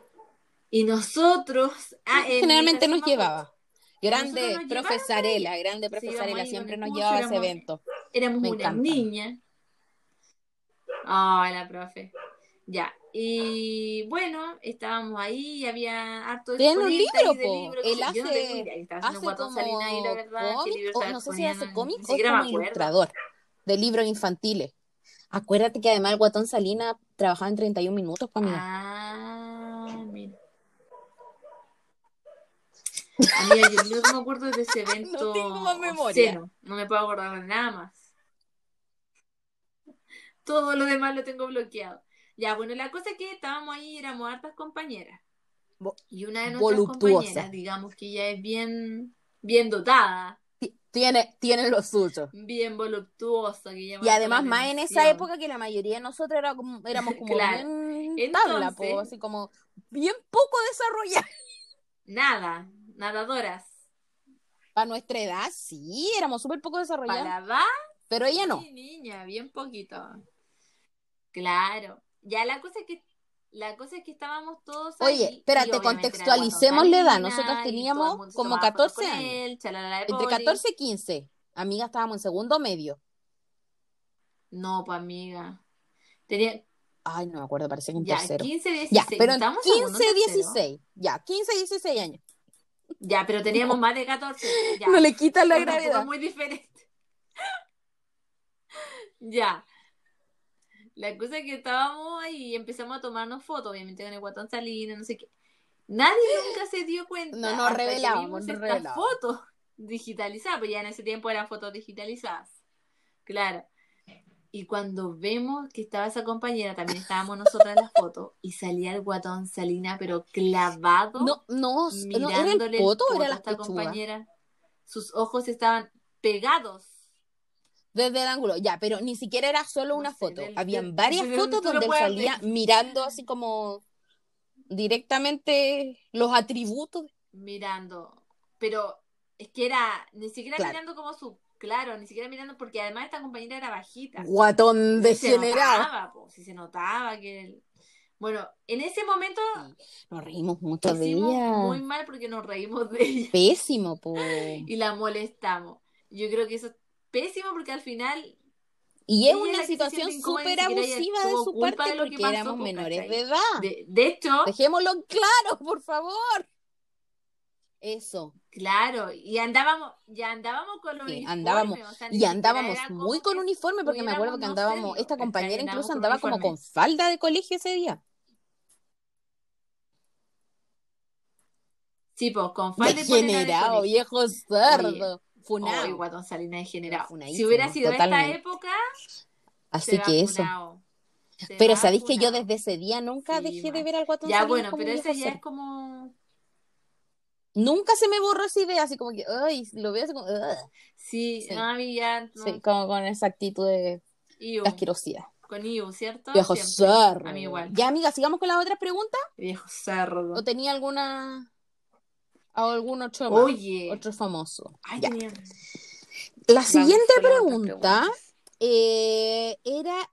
Y nosotros. ah, Generalmente nos llevaba. Grande nos profesarela, grande profesarela, siempre nos llevaba a ese evento. Éramos Me una encanta. niña. Ay, la profe. Ya. Y bueno, estábamos ahí y había harto Tiene un libro, de po. libros. Él Yo no hace- tengo idea, estaba haciendo Hace Guatón como Salinas ahí, la verdad. cómic, libro o no sé si hace cómic o como ilustrador de libros infantiles. Acuérdate que además el Guatón Salina trabajaba en 31 minutos para mí. Ah, mira. Amiga, yo que me acuerdo de ese evento tengo más memoria. No me puedo acordar de nada más. Todo lo demás lo tengo bloqueado. Ya, bueno, la cosa es que estábamos ahí, éramos hartas compañeras. Y una de nuestras voluptuosa. compañeras, digamos que ella es bien, bien dotada. Tiene, tiene lo suyo. bien. Que llama Y además, la más en esa época que la mayoría de nosotros era como, éramos como Claro. bien tabla, po, así como bien poco desarrollados. Nada, nadadoras. Para nuestra edad, sí, éramos súper poco desarrollados. Para va, Pero ella no. sí, niña, bien poquito. Claro. Ya la cosa es que la cosa es que estábamos todos Oye, ahí, espérate, contextualicemos la edad. Todo teníamos como tomaba fotos 14 con años. él, Entre poli. 14 y 15. Amiga, estábamos en segundo medio. No, pues amiga. Tenía Ay, no me acuerdo, parece que en ya tercero. 15, 16. Ya, pero en ¿Estamos en segundo 15, o tercero? 16. Ya, 15, 16 años. Ya, pero teníamos más de 14. Ya. No le quitan la gravedad. muy diferente. ya. La cosa es que estábamos ahí y empezamos a tomarnos fotos, obviamente con el guatón Salinas, no sé qué. Nadie nunca se dio cuenta. No nos revelábamos, estas revelábamos. fotos digitalizadas, pues ya en ese tiempo eran fotos digitalizadas. Claro. Y cuando vemos que estaba esa compañera, también estábamos nosotras en la foto, y salía el guatón Salina, pero clavado No, no, no, ¿era mirándole el poto o poto era a la esta compañera. Sus ojos estaban pegados. Desde el ángulo, ya, pero ni siquiera era solo No una sé, foto. del- Habían del- varias fotos donde él salía ver. mirando así como directamente los atributos. mirando, pero es que era ni siquiera Claro. mirando como su, claro, ni siquiera mirando porque además esta compañera era bajita. Guatón se degenerado. notaba, po, sí se notaba que el- bueno, en ese momento Nos reímos mucho de ella. muy mal porque nos reímos de ella Pésimo, po. y la molestamos. Yo creo que eso es pésimo porque al final Y es una situación súper abusiva de su parte de lo que porque pasó, éramos menores ¿cachai? de edad. de, de hecho, Dejémoslo claro, por favor. Eso. claro, y andábamos, ya andábamos con los Sí, uniformes, andábamos. o sea, ni Y andábamos muy con uniforme porque me acuerdo que andábamos, esta compañera incluso andaba como con falda de colegio ese día. Sí, pues con falda polera de Degenerado, colegio. viejo cerdo. Funado. Ay, guatón Salina degenerado. Si hubiera sido esta totalmente. época, Así que eso. Se Pero sabéis que yo desde ese día nunca Sí, dejé de ver al guatón Ya, Salinas bueno, como pero eso ya es como... Nunca se me borró esa idea, así como que, ay, lo veo así como, "Ugh". Sí, Sí. no, ya... No. Sí, como con esa actitud de Iu, asquerosidad. con Iu, ¿cierto? Viejo cerdo. A mí igual. Ya, amiga, sigamos con las otras preguntas. Viejo cerdo. ¿O tenía alguna o algún otro más? Oye. Otro famoso. Ay, Ya. La siguiente pregunta eh, era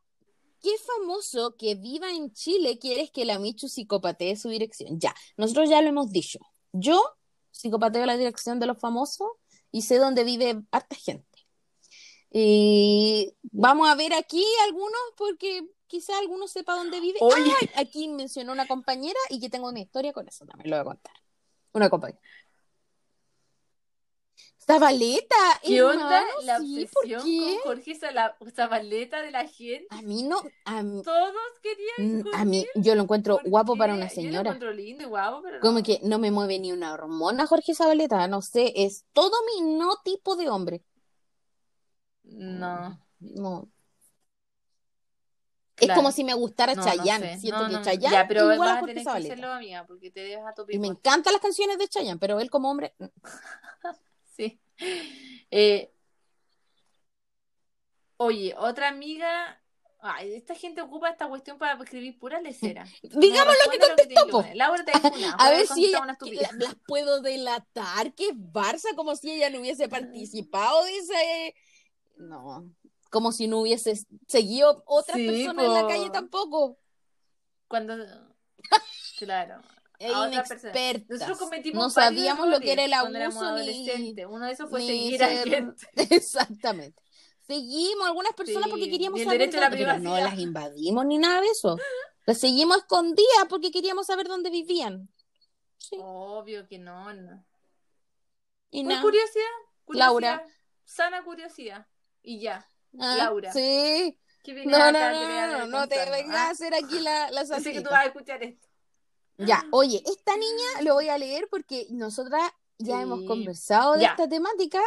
¿qué famoso que viva en Chile quieres que la Michu psicopatee su dirección? Ya, nosotros ya lo hemos dicho. Yo psicopateo la dirección de los famosos y sé dónde vive harta gente. Y vamos a ver aquí algunos porque quizá alguno sepa dónde vive. Oye. Ay, aquí mencionó una compañera y que tengo una historia con eso también, lo voy a contar. Una compañera. Zabaleta, ¿Qué onda la sí, ¿por obsesión qué? con Jorge Zabaleta de la gente? A mí no, a mí, Todos querían con a mí él. yo lo encuentro ¿Por guapo para una Yo lo señora. encuentro lindo y guapo, pero Como no. que no me mueve ni una hormona Jorge Zabaleta, no sé, es todo mi no tipo de hombre. No. No. Es como si me gustara No, no Chayanne. sé. Siento No, que no, Chayanne Ya, pero igual vas a Jorge tener que hacerlo, amiga, porque te dejas a tu Y me encantan las canciones de Chayanne, pero él como hombre, mm. Eh, oye, otra amiga. Ay, esta gente ocupa esta cuestión para escribir pura lecera. digamos lo que contestó, po. Laura te dijo una. A ver si ella, que la- las puedo delatar, que es Barça, como si ella no hubiese participado de ese... No, como si no hubiese seguido otras Sí, personas en la calle tampoco. Cuando. Claro. Es a otra persona. inexperta. Nosotros cometimos No sabíamos lo que era el abuso ni-. Uno de esos fue seguir a ser- gente. Exactamente. Seguimos a algunas personas Sí, porque queríamos saber derecho a la dónde- pero no las invadimos ni nada de eso. Las seguimos escondidas porque queríamos saber dónde vivían. Sí, Obvio que no. no. y Por nada. curiosidad, curiosidad. Laura. Sana curiosidad. Y ya. Ah, Laura. Sí. ¿Qué No, no, a no, no, no, te vengas a ah? hacer aquí la, la sé que tú vas a escuchar esto. Ya, oye, esta niña lo voy a leer porque nosotras ya Sí. hemos conversado de Ya. esta temática.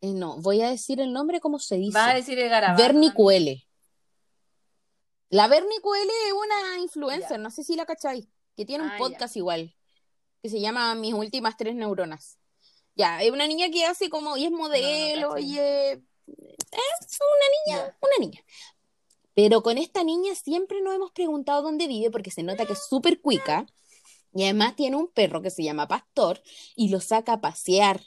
Eh, no, voy a decir el nombre como se dice. Vas a decir el garabato. Bernie también. Cuele. La Bernie Cuele es una influencer, Ya. no sé si la cacháis, que tiene un Ah, ya. podcast igual, que se llama Mis últimas tres neuronas. Ya, es una niña que hace como, y es modelo, caché. y es, es una niña, una niña. Pero con esta niña siempre nos hemos preguntado dónde vive porque se nota que es súper cuica y además tiene un perro que se llama Pastor y lo saca a pasear.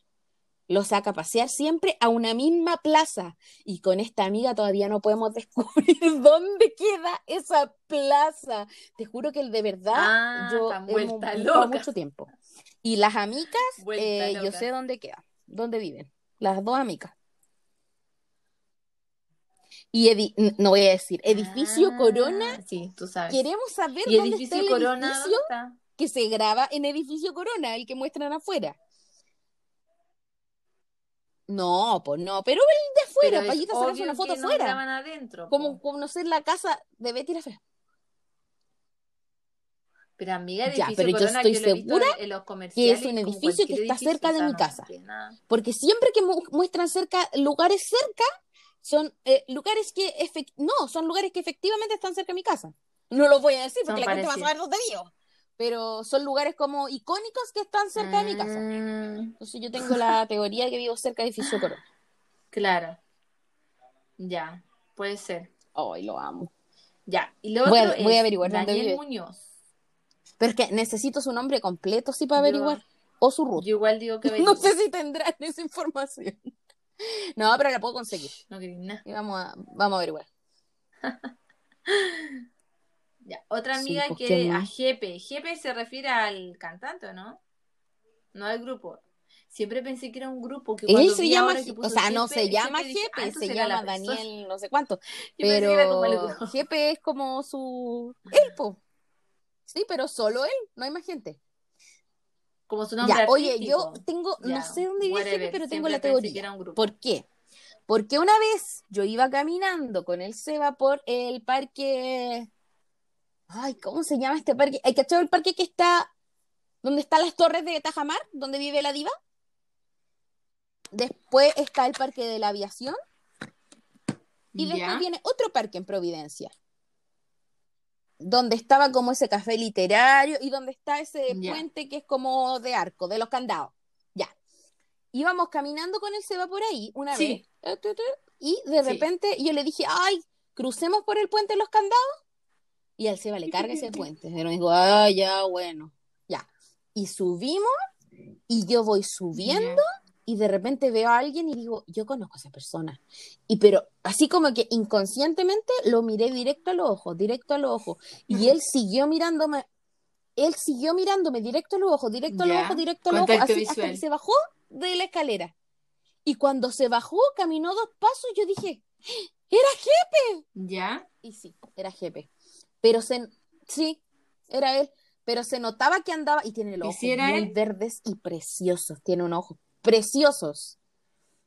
Lo saca a pasear siempre a una misma plaza. Y con esta amiga todavía no podemos descubrir dónde queda esa plaza. Te juro que de verdad Ah, yo buscado loca. mucho tiempo. Y las amigas, eh, yo sé dónde queda, dónde viven. Las dos amigas. Y no voy a decir, edificio Ah, Corona. Sí, tú sabes. Queremos saber ¿Y dónde está edificio el Corona? edificio ¿dónde está? que se graba en edificio Corona, el que muestran afuera. No, pues no, pero el de afuera, para sacas obvio una foto que no afuera. graban adentro. Como po. conocer la casa de Betty la Fea. Pero amiga, Ya, pero yo Corona, estoy yo segura en, los comerciales. es un edificio que está edificio, cerca de mi no casa. Porque siempre que mu- muestran cerca, lugares cerca, son eh, lugares que no, son lugares que efectivamente están cerca de mi casa. No los voy a decir porque Son la gente va a saber dónde vivo. Pero son lugares como icónicos que están cerca de mi casa. Mm, Entonces yo tengo la teoría de que vivo cerca de edificio Corona. Claro. Ya, puede ser. Ay, lo amo. Ya, y lo Voy a- otro voy a es averiguar dónde Daniel vive. Muñoz. Pero es que necesito su nombre completo, sí, para Yo- averiguar. O su ruta. Yo igual digo que No averigüe. sé si tendrán esa información. No, pero la puedo conseguir. No queréis nada. Y vamos a, vamos a averiguar. Ya, otra amiga que ¿quién a? Jepe. Jepe se refiere al cantante, ¿o ¿no? No al grupo. Siempre pensé que era un grupo. Que Él cuando se vi llama, que puso o sea, no se llama Jepe, ah, se llama persona. Daniel, no sé cuánto. Yo pensé que era como el Pero grupo. Jepe es como su. Él, po. Sí, pero solo él, no hay más gente. Como su nombre Ya, oye, yo tengo, no sé dónde. Jepe, pero tengo la teoría. ¿Por qué? Porque una vez yo iba caminando con el Seba por el parque. Ay, ¿cómo se llama este parque? ¿Hay cachado el parque que está donde están las torres de Tajamar, donde vive la diva? Después está el parque de la aviación y después Ya. viene otro parque en Providencia. Donde estaba como ese café literario y donde está ese puente que es como de arco, de los candados. Ya. Íbamos caminando con el Seba por ahí una Sí. vez. Y de Sí. repente yo le dije, ay, crucemos por el puente de los candados. Y al Seba le carga ese puente. Y me dijo, ah, ya, bueno. Ya. Y subimos y yo voy subiendo y de repente veo a alguien y digo, yo conozco a esa persona. Y pero así como que inconscientemente lo miré directo a los ojos, directo a los ojos. Y él siguió mirándome, él siguió mirándome directo a los ojos, directo a los Ya, ojos, directo a los ojos, contacto así, hasta que se bajó de la escalera. Y cuando se bajó, caminó dos pasos, yo dije, era Jepe. ¿Ya? Y sí, era Jepe. Pero se, sí, era él. Pero se notaba que andaba, y tiene los ¿Y ojos si era muy él? verdes y preciosos, tiene unos ojos preciosos.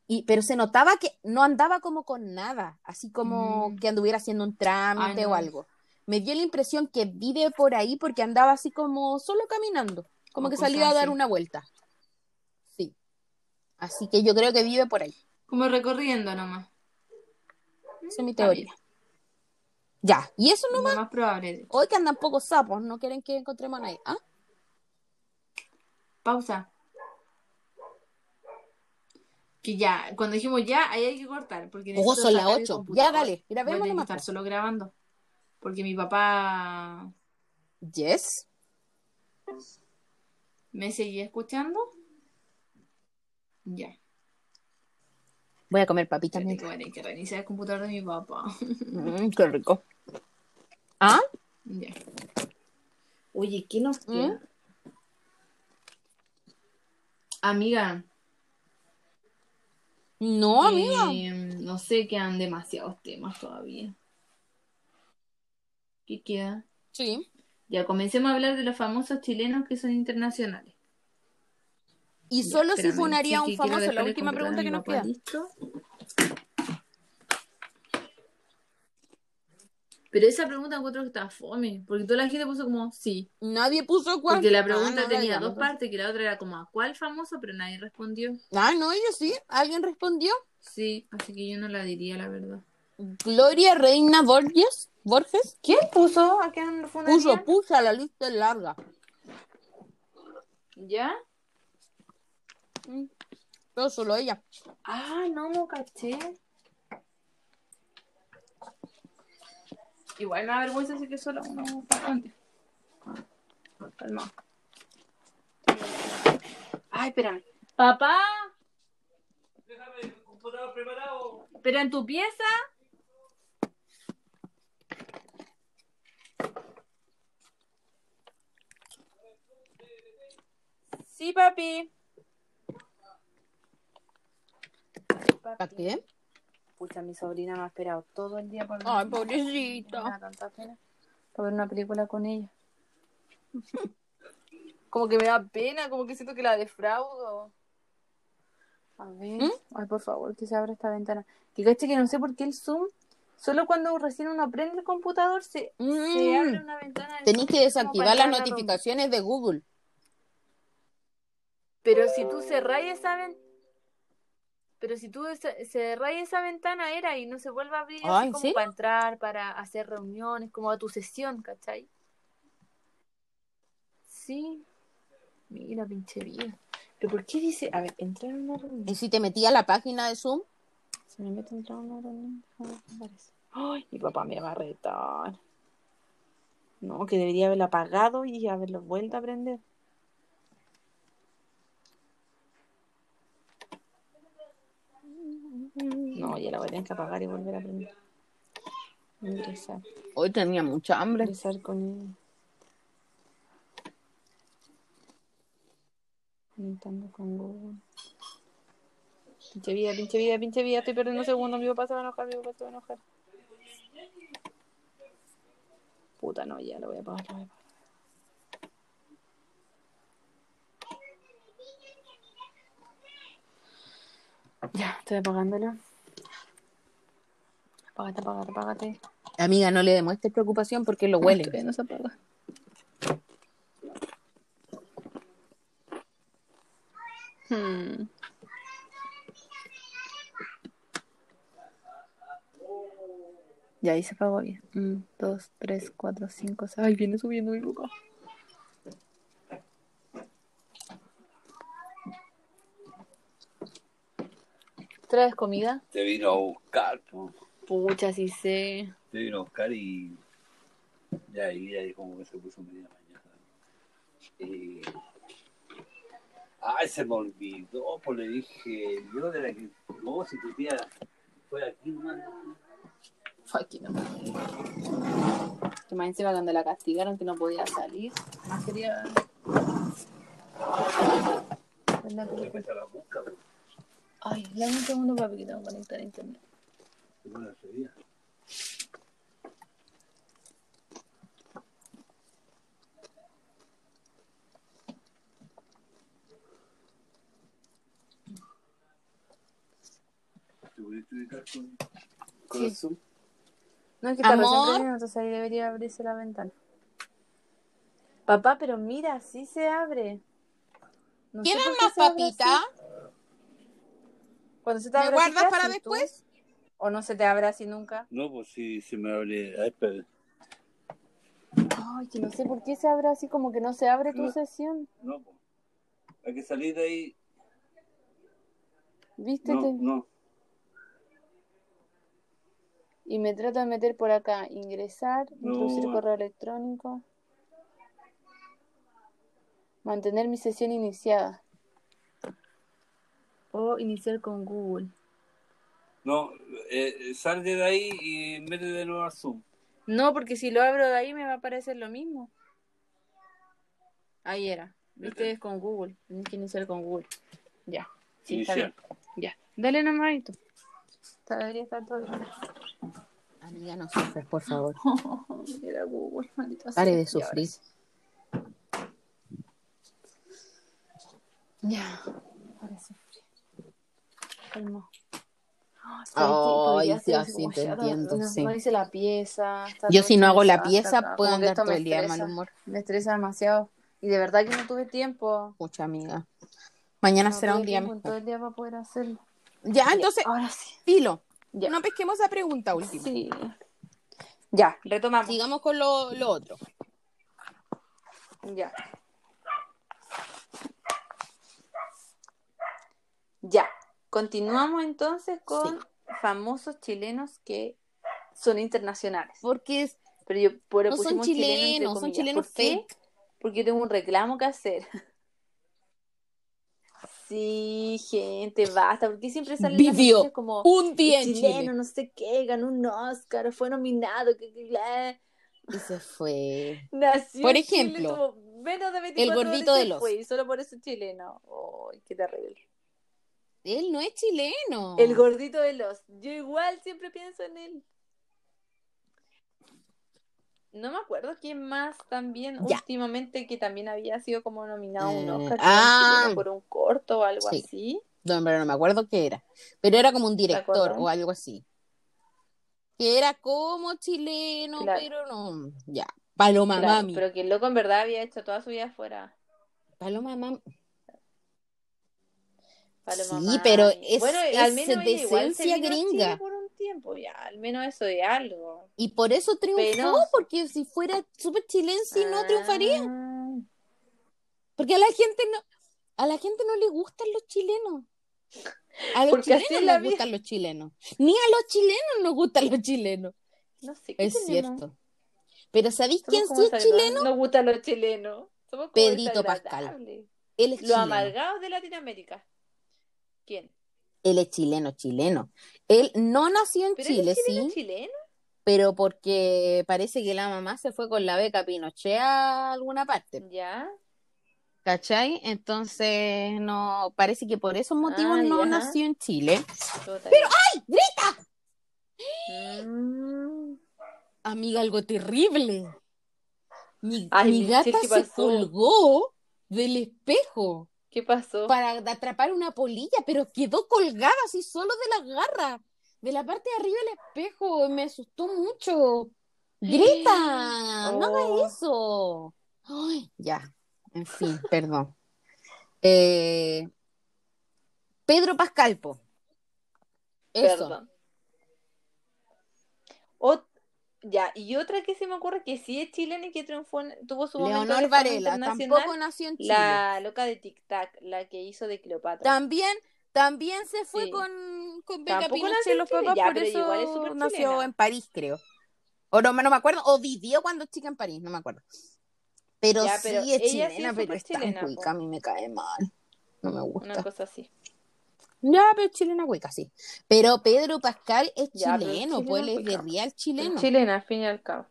Y, pero se notaba que no andaba como con nada, así como Mm. que anduviera haciendo un trámite Ay, o algo. Me dio la impresión que vive por ahí porque andaba así como solo caminando, como O que salió a dar una vuelta. Sí. Así que yo creo que vive por ahí. Como recorriendo nomás. Esa es mi teoría. Ya, y eso no Lo más probable. Hoy que andan pocos sapos, no quieren que encontremos a nadie. ¿Ah? Pausa. Que ya, cuando dijimos ya, ahí hay que cortar. Porque Ojo, son las sacar el 8. computador. Ya, dale, Voy a grabemos tener que nomás. estar po. solo grabando. Porque mi papá Yes. me seguía escuchando. Ya. Voy a comer papitas Espérate que que reiniciar el computador de mi papá. Mm, qué rico. ¿Ah? ya. Oye, ¿qué nos queda? Amiga, No, amiga. eh, no sé, quedan demasiados temas todavía. ¿Qué queda? Sí. Ya comencemos a hablar de los famosos chilenos que son internacionales. Y Ya, solo si funaría a sí, un famoso, la última pregunta que nos queda. listo. Pero esa pregunta encuentro que está fome, porque toda la gente puso como sí. Nadie puso cuál. Porque la Ah, pregunta no, tenía dos partes, que la otra era como a cuál famoso, pero nadie respondió. Ah, no, yo sí. ¿Alguien respondió? Sí, así que yo no la diría, la verdad. Gloria Reina Borges. Borges. ¿Quién puso a quién Puso, puso, la lista es larga. ¿Ya? Mm. Pero solo ella. Ah, no, no caché. Igual me da vergüenza decir que solo uno bastante. Calma. Ay, espérame. Papá, Déjame el computador preparado. pero en tu pieza. Sí, papi. ¿Para papi. qué? Pucha, mi sobrina me ha esperado todo el día por Ay, Me pobrecita. tanta pena. Ver una película con ella. como que me da pena, como que siento que la defraudo. A ver. ¿Mm? Ay, por favor, que se abra esta ventana. Que caché que no sé por qué el Zoom, solo cuando recién uno prende el computador se, se Mm. abre una ventana. Zoom, que desactivar las notificaciones de Google. Pero si tú cerrás esa ventana. Pero si tú cerrás esa ventana era y no se vuelve a abrir Ah, así ¿en como serio? para entrar, para hacer reuniones, como a tu sesión, ¿cachai? Sí. Mira, pinche vida. ¿Pero por qué dice? A ver, entrar en una reunión. Y si te metí a la página de Zoom, Se me mete entrar en una reunión. Ay, mi papá me va a retar. No, que debería haberlo apagado y haberlo vuelto a prender. No, ya la voy a tener que apagar y volver a prender. Ingresar. hoy tenía mucha hambre. Ingresar con. Conectando con Google. Pinche vida, pinche vida, pinche vida. Estoy perdiendo segundos. Mi papá se va a enojar, mi papá se va a enojar. Puta, no, ya lo voy a apagar, lo voy a apagar. Ya, estoy apagándolo. Apágate, apágate, apágate. Amiga, no le demuestres preocupación porque lo huele. no se apaga. Hmm. Ya ahí se apagó bien. Un, dos, tres, cuatro, cinco, seis. Ay, viene subiendo mi papá. ¿Traes comida? Te vino a buscar, po. Pucha, sí sé. Te vino a buscar y. Ya ahí, ahí como que se puso media mañana. Y. Ay, se me olvidó, pues le dije, yo de la que. No, si tu tía fue aquí, nomás. Ay, que no. Que más encima cuando la castigaron que no podía salir. Más quería. ¿Verdad que Se le- mete a la busca, pues. Ay, dame un segundo papi que tengo que conectar a internet. No es que está recién entonces ahí debería abrirse la ventana. Papá, pero mira, sí se abre. No ¿Quieren más papita? Cuando se te ¿Me guardas ¿qué para después? ¿O no se te abre así nunca? No, pues sí, se me abre. Ay, que no sé por qué se abre así, como que no se abre tu No. sesión. No, pues. Hay que salir de ahí. ¿Viste? No, no. Y me trato de meter por acá, ingresar, No. introducir correo electrónico, mantener mi sesión iniciada. O iniciar con Google. No, eh, sal de ahí y mete de nuevo al Zoom. No, porque si lo abro de ahí me va a aparecer lo mismo. Ahí era. Viste, es con Google. Tienes que iniciar con Google. Ya. Sí, está bien. Ya. Dale nomás. y tú. Está- Debería estar todo bien. Amiga, no sufras, por favor. Era Google, maldita Pare de ahora sufrir. Ya. Para sufrir. Calma. Ah, aquí, Ay, podría sí, así te entiendo, no, sí. no hice la pieza. Yo si no hago la pieza, puedo andar todo me el día de mal estresa, humor. Me estresa demasiado. Y de verdad que no tuve tiempo. Mucha amiga. Mañana No será un día todo mejor. el día para poder hacerlo. Ya, entonces, Ahora sí. filo. Ya. No pesquemos esa pregunta última. Sí. Ya, retomamos. Sigamos con lo, lo otro. Ya. Ya. Continuamos entonces con famosos chilenos que son internacionales. Porque es- Pero yo por no son pusimos chileno chilenos, son chilenos ¿Por qué? Porque yo tengo un reclamo que hacer. Sí, gente, basta. porque siempre salen las Vivió noticias como Un día en chileno, Chile. no sé qué, ganó un Oscar, fue nominado, que, que, bla. Y se fue. nació Por Chile, ejemplo, menos de 24 gordito horas de los. fue, y solo por eso es chileno. Ay, qué terrible. Él no es chileno. El gordito de los. Yo igual siempre pienso en él. No me acuerdo quién más también Ya. últimamente que también había sido como nominado a un Eh, Oscar ah. por un corto o algo Sí. así. No, pero no me acuerdo qué era. Pero era como un director o algo así. Que era como chileno, Claro. pero no. Ya. Paloma Claro, Mami. pero que el loco en verdad había hecho toda su vida fuera. Paloma Mami. Paloma Sí, pero es- bueno, es al menos ella igual se decencia vino a Chile gringa. por un tiempo ya, al menos eso de algo. Y por eso triunfó, porque si fuera súper chilense no triunfaría. Ah, Porque a la gente no, a la gente no le gustan los chilenos. A los Porque chilenos es la nos vida. gustan los chilenos. Ni a los chilenos nos gustan los chilenos. No sé qué Es tenemos. cierto. Pero ¿sabéis quién sí es chileno? Nos gustan los chilenos. Somos como Pedrito Pascal. Él es Los amargados de Latinoamérica. ¿Quién? Él es chileno, chileno. Él no nació en ¿Pero Chile, él es chileno, sí, chileno? pero porque parece que la mamá se fue con la beca Pinochet a alguna parte, Ya. ¿cachai? Entonces, no, parece que por esos motivos Ah, no ya. nació en Chile. Pero, ¡ay! ¡Grita! Mm. Amiga, algo terrible. Mi, Ay, mi gata ¿qué se colgó del espejo ¿Qué pasó? para atrapar una polilla, pero quedó colgada así solo de la garra, de la parte de arriba del espejo. Me asustó mucho. ¡Grita! ¡No Oh. hagas eso! Ay, ya, en fin, perdón. Eh, Pedro Pascalpo. Eso. Perdón. Ot- ya, y otra que se me ocurre que sí es chilena y que triunfó, en- tuvo su momento Leonor Varela tampoco nació en Chile. La loca de Tic Tac, la que hizo de Cleopatra. También, también se fue Sí. con, con Beca Tampoco Pinochet nació en los Chile, papás, ya, por pero eso igual es nació chilena. en París, creo. O no, no me acuerdo, o vivió cuando chica en París, no me acuerdo. Pero Ya, sí pero es sí chilena, es pero es tan chilena, cuica, a mí me cae mal. No me Una gusta. cosa así. Ya, pero chilena cuica, sí. Pero Pedro Pascal es Ya, chileno, pues él es de real chileno. chilena, al fin y al cabo.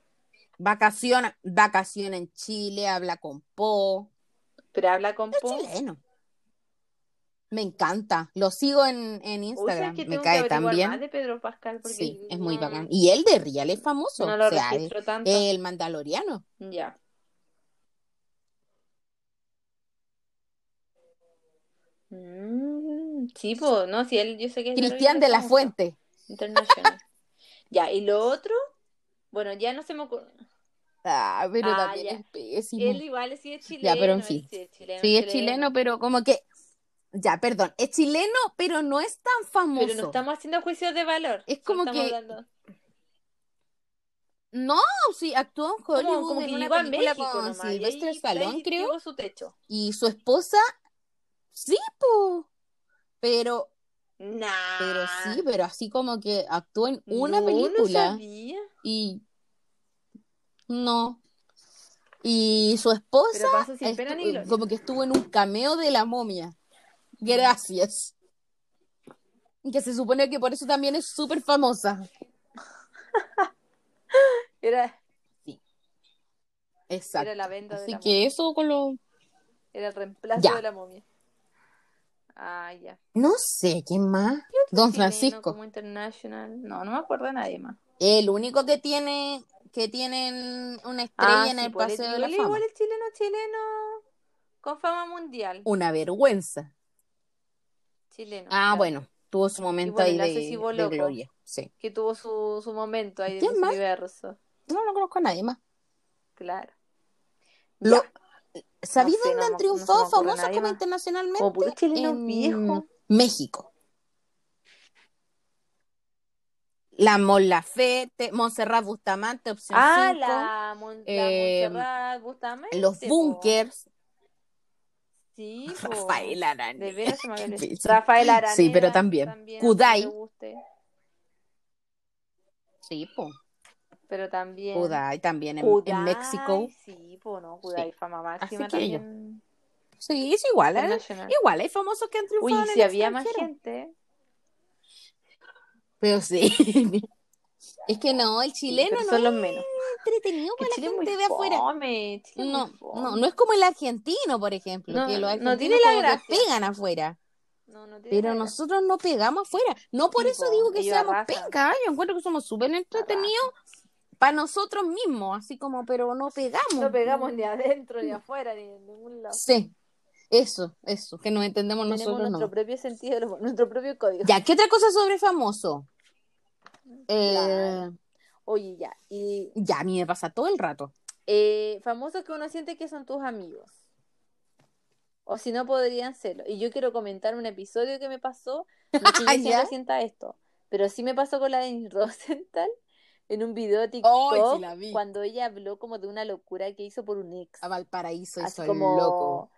Vacaciona, vacaciona en Chile, habla con Po. Pero habla con Es Po. chileno. Me encanta. Lo sigo en, en Instagram. ¿sabes que Me cae más de Pedro Pascal? Porque Sí, es muy bacán. Y él de Real es famoso. No lo o sea, registro tanto. el mandaloriano. Ya. Mm, sí, pues, no, si él, yo sé que es Cristian de la. Fuente. Internacional. ya, y lo otro, bueno, ya no se me ocurre. Ah, pero Ah, también ya. es pésimo. Él igual sí es chileno. Ya, pero en fin. Sí, es chileno, Sí, es chileno, pero como que. Ya, perdón. Es chileno, pero no es tan famoso. Pero no estamos haciendo juicios de valor. Es como que- No, sí, actuó en Como, Hollywood como en que una llegó a película México con nomás. ahí- Stallone, creo. llegó su techo. Y su esposa. Sí, po. Pero, Nah. pero sí, pero así como que actuó en una No, no película. sabía. y no. Y su esposa sin pena ni como que estuvo en un cameo de la momia. Gracias. Que se supone que por eso también es súper famosa. Era, Exacto. era la venda de Así la que momia. eso con lo... Era el reemplazo Ya. de la momia. Ah, ya. No sé, ¿quién más? Don Chileno Francisco. Como international. No, no me acuerdo de nadie más. El único que tiene que tienen una estrella Ah, en sí, el pues, Paseo de igual, la Fama. igual el chileno chileno con fama mundial. Una vergüenza. Chileno. Ah, claro. bueno, tuvo su momento bueno, ahí de, de gloria. Sí. Que tuvo su, su momento ahí de. Universo. No, no conozco a nadie más. Claro. Lo-. ¿Sabéis No sé, dónde no han triunfado no nadie como internacionalmente? Como puro chileno En. México. La Mon Laferte, Montserrat Bustamante, opción Ah, 5, la, Mon- la Eh, Montserrat Bustamante. los. Bunkers, Sí. Rafael Arana. De veras. Rafael Araneda. Sí, pero también. aunque Kudai. Sí, po. Pero también. Kudai también en, Kudai, en México. Sí, po, no. Kudai, fama Así máxima que también. Sí, es igual. ¿eh? internacional. Igual, hay famosos que han triunfado Uy, en si el había más gente. Pero sí. es que no, el chileno no son es los menos. entretenido Que para la es gente de afuera. fome, es No, no, no es como el argentino, por ejemplo, No, que los no argentinos tiene la como que gracia. pegan afuera. No, no tiene Pero nosotros no pegamos afuera. No por Sí, eso po, digo que seamos pencas. Yo encuentro que somos súper entretenidos para nosotros mismos, así como, pero no pegamos. No pegamos ni adentro ni afuera ni en ningún lado. Sí, eso, eso, que nos entendemos Tenemos nosotros nuestro no. propio sentido, nuestro propio código. Ya, ¿qué otra cosa sobre famoso? Eh. Oye, ya. Y ya, a mí me pasa todo el rato. eh, famosos que uno siente que son tus amigos. O si no, podrían serlo. Y yo quiero comentar un episodio que me pasó. No yo ¿Ya? siempre sienta esto, pero sí me pasó con la Denise Rosenthal en un video de TikTok sí cuando ella habló como de una locura que hizo por un ex. A Valparaíso Así hizo como loco.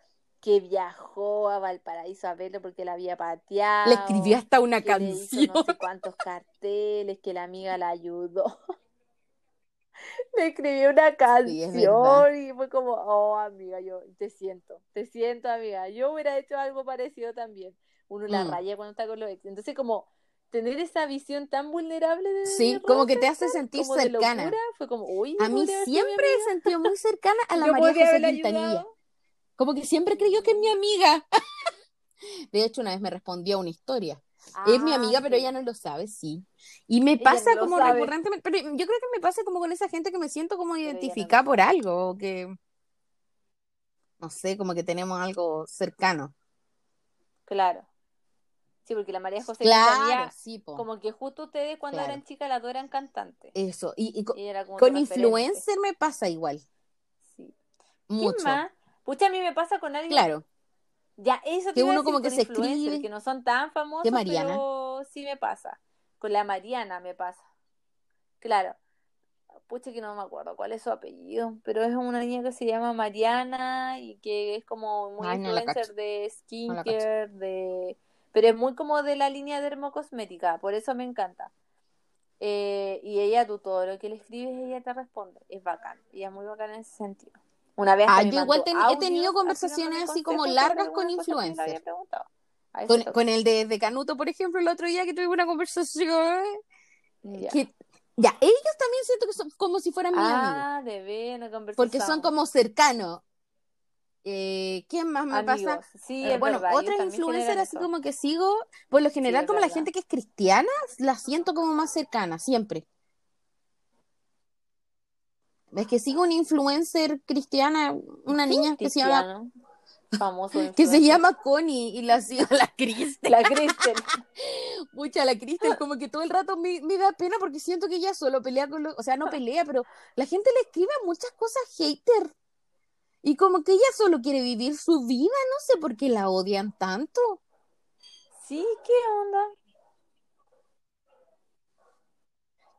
que viajó a Valparaíso a verlo porque la había pateado. Le escribió hasta una que le hizo canción. no sé cuántos carteles, que la amiga la ayudó. Le escribió una canción y fue como, oh amiga, yo te siento, te siento amiga. Yo hubiera hecho algo parecido también. Uno la Mm. raya cuando está con los ex. Entonces como tener esa visión tan vulnerable de Sí, de como que te hace sentir como de cercana. locura, fue como, uy, A mí siempre he sentido muy cercana a la Yo María José Quintanilla. Como que siempre creyó que es mi amiga. De hecho, una vez me respondió a una historia. es mi Ah, amiga, pero ella no lo sabe, sí. Y me pasa no como recurrentemente, pero yo creo que me pasa como con esa gente que me siento como no identificada por algo, o que, no sé, como que tenemos algo cercano. Claro. Sí, porque la María José Claro, Quintanilla, sí, como que justo ustedes cuando Claro. eran chicas las dos eran cantantes. Eso. Y, y co- Y era como con influencer me pasa igual, Sí. ¿Quién mucho. más? Pucha, a mí me pasa con alguien. Claro, Ya, eso Que uno como que se escribe. que no son tan famosos, ¿Qué Mariana? pero sí me pasa. Con la Mariana me pasa. Claro. Pucha, que no me acuerdo cuál es su apellido, pero es una niña que se llama Mariana y que es como muy Ay, influencer de No skincare, de... pero es muy como de la línea dermocosmética, por eso me encanta. Eh, y ella, tú todo lo que le escribes, ella te responde. Es bacán. Ella es muy bacán en ese sentido. Una vez Ah, yo igual he tenido conversaciones así como largas con influencers. Con, el de, de Canuto, por ejemplo, el otro día que tuvimos una conversación. Ya. Que, ya, ellos también siento que son como si fueran mis amigos. Ah, de. Porque son como cercanos. Eh, ¿Quién más me amigos. pasa? Sí, Eh, bueno, verdad, otras influencers así como que sigo, por lo general como la gente que es cristiana, la siento como más cercana, siempre. Es que sigo una influencer cristiana, una niña que se llama, famoso que se llama Connie y la sigo la Cristel. La Kristen. Mucha la Cristel, como que todo el rato me, me da pena porque siento que ella solo pelea con los, o sea, no pelea, pero la gente le escribe muchas cosas hater. Y como que ella solo quiere vivir su vida, no sé por qué la odian tanto. Sí, ¿qué onda?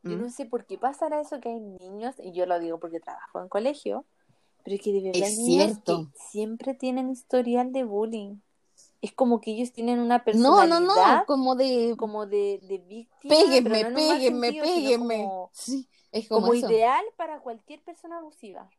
Yo ¿Mm? no sé por qué pasará eso que hay niños, y yo lo digo porque trabajo en colegio, pero es que de verdad Es niños cierto. que siempre tienen historial de bullying. Es como que ellos tienen una No, personalidad no, no, como de como de, de víctima, péguenme, no péguenme, sentido, péguenme. como, Sí, es como, ideal para cualquier persona abusiva.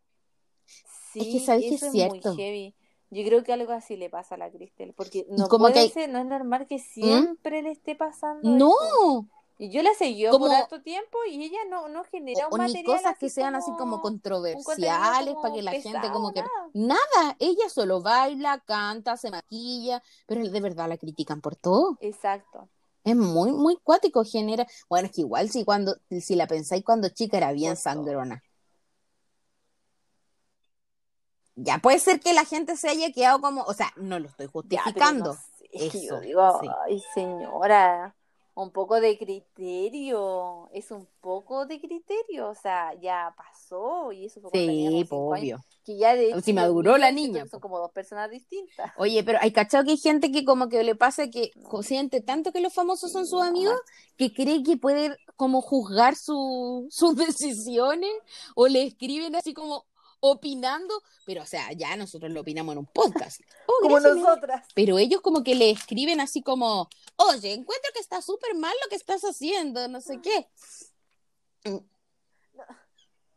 Sí, Es que sabes que es es muy cierto. heavy. Yo creo que algo así le pasa a la Cristel, porque no como puede que ¿Mm? ser, no es normal que siempre le esté pasando No, eso. Y yo la seguí por Como- harto tiempo y ella no, no genera o, un o ni material cosas que sean así como controversiales como para que la gente como que nada. nada, ella solo baila, canta, se maquilla, pero de verdad la critican por todo. Exacto. Es muy, muy cuático, genera. Bueno, es que igual si cuando, si la pensáis cuando chica era bien Por sangrona. Ya puede ser que la gente se haya quedado como, o sea, no lo estoy Ya, justificando. no sé, es que yo Eso, digo, sí. ay señora, un poco de criterio, es un poco de criterio, o sea, ya pasó y eso fue Sí, años, obvio. que ya de hecho Si maduró la niña, son po. como dos personas distintas. Oye, pero hay cachado que hay gente que como que le pasa que co- siente tanto que los famosos son sus no, amigos que cree que puede como juzgar su, sus decisiones o le escriben así como opinando, pero o sea, ya nosotros lo opinamos en un podcast. como nosotras. Pero ellos como que le escriben así como, oye, encuentro que está súper mal lo que estás haciendo, no sé qué.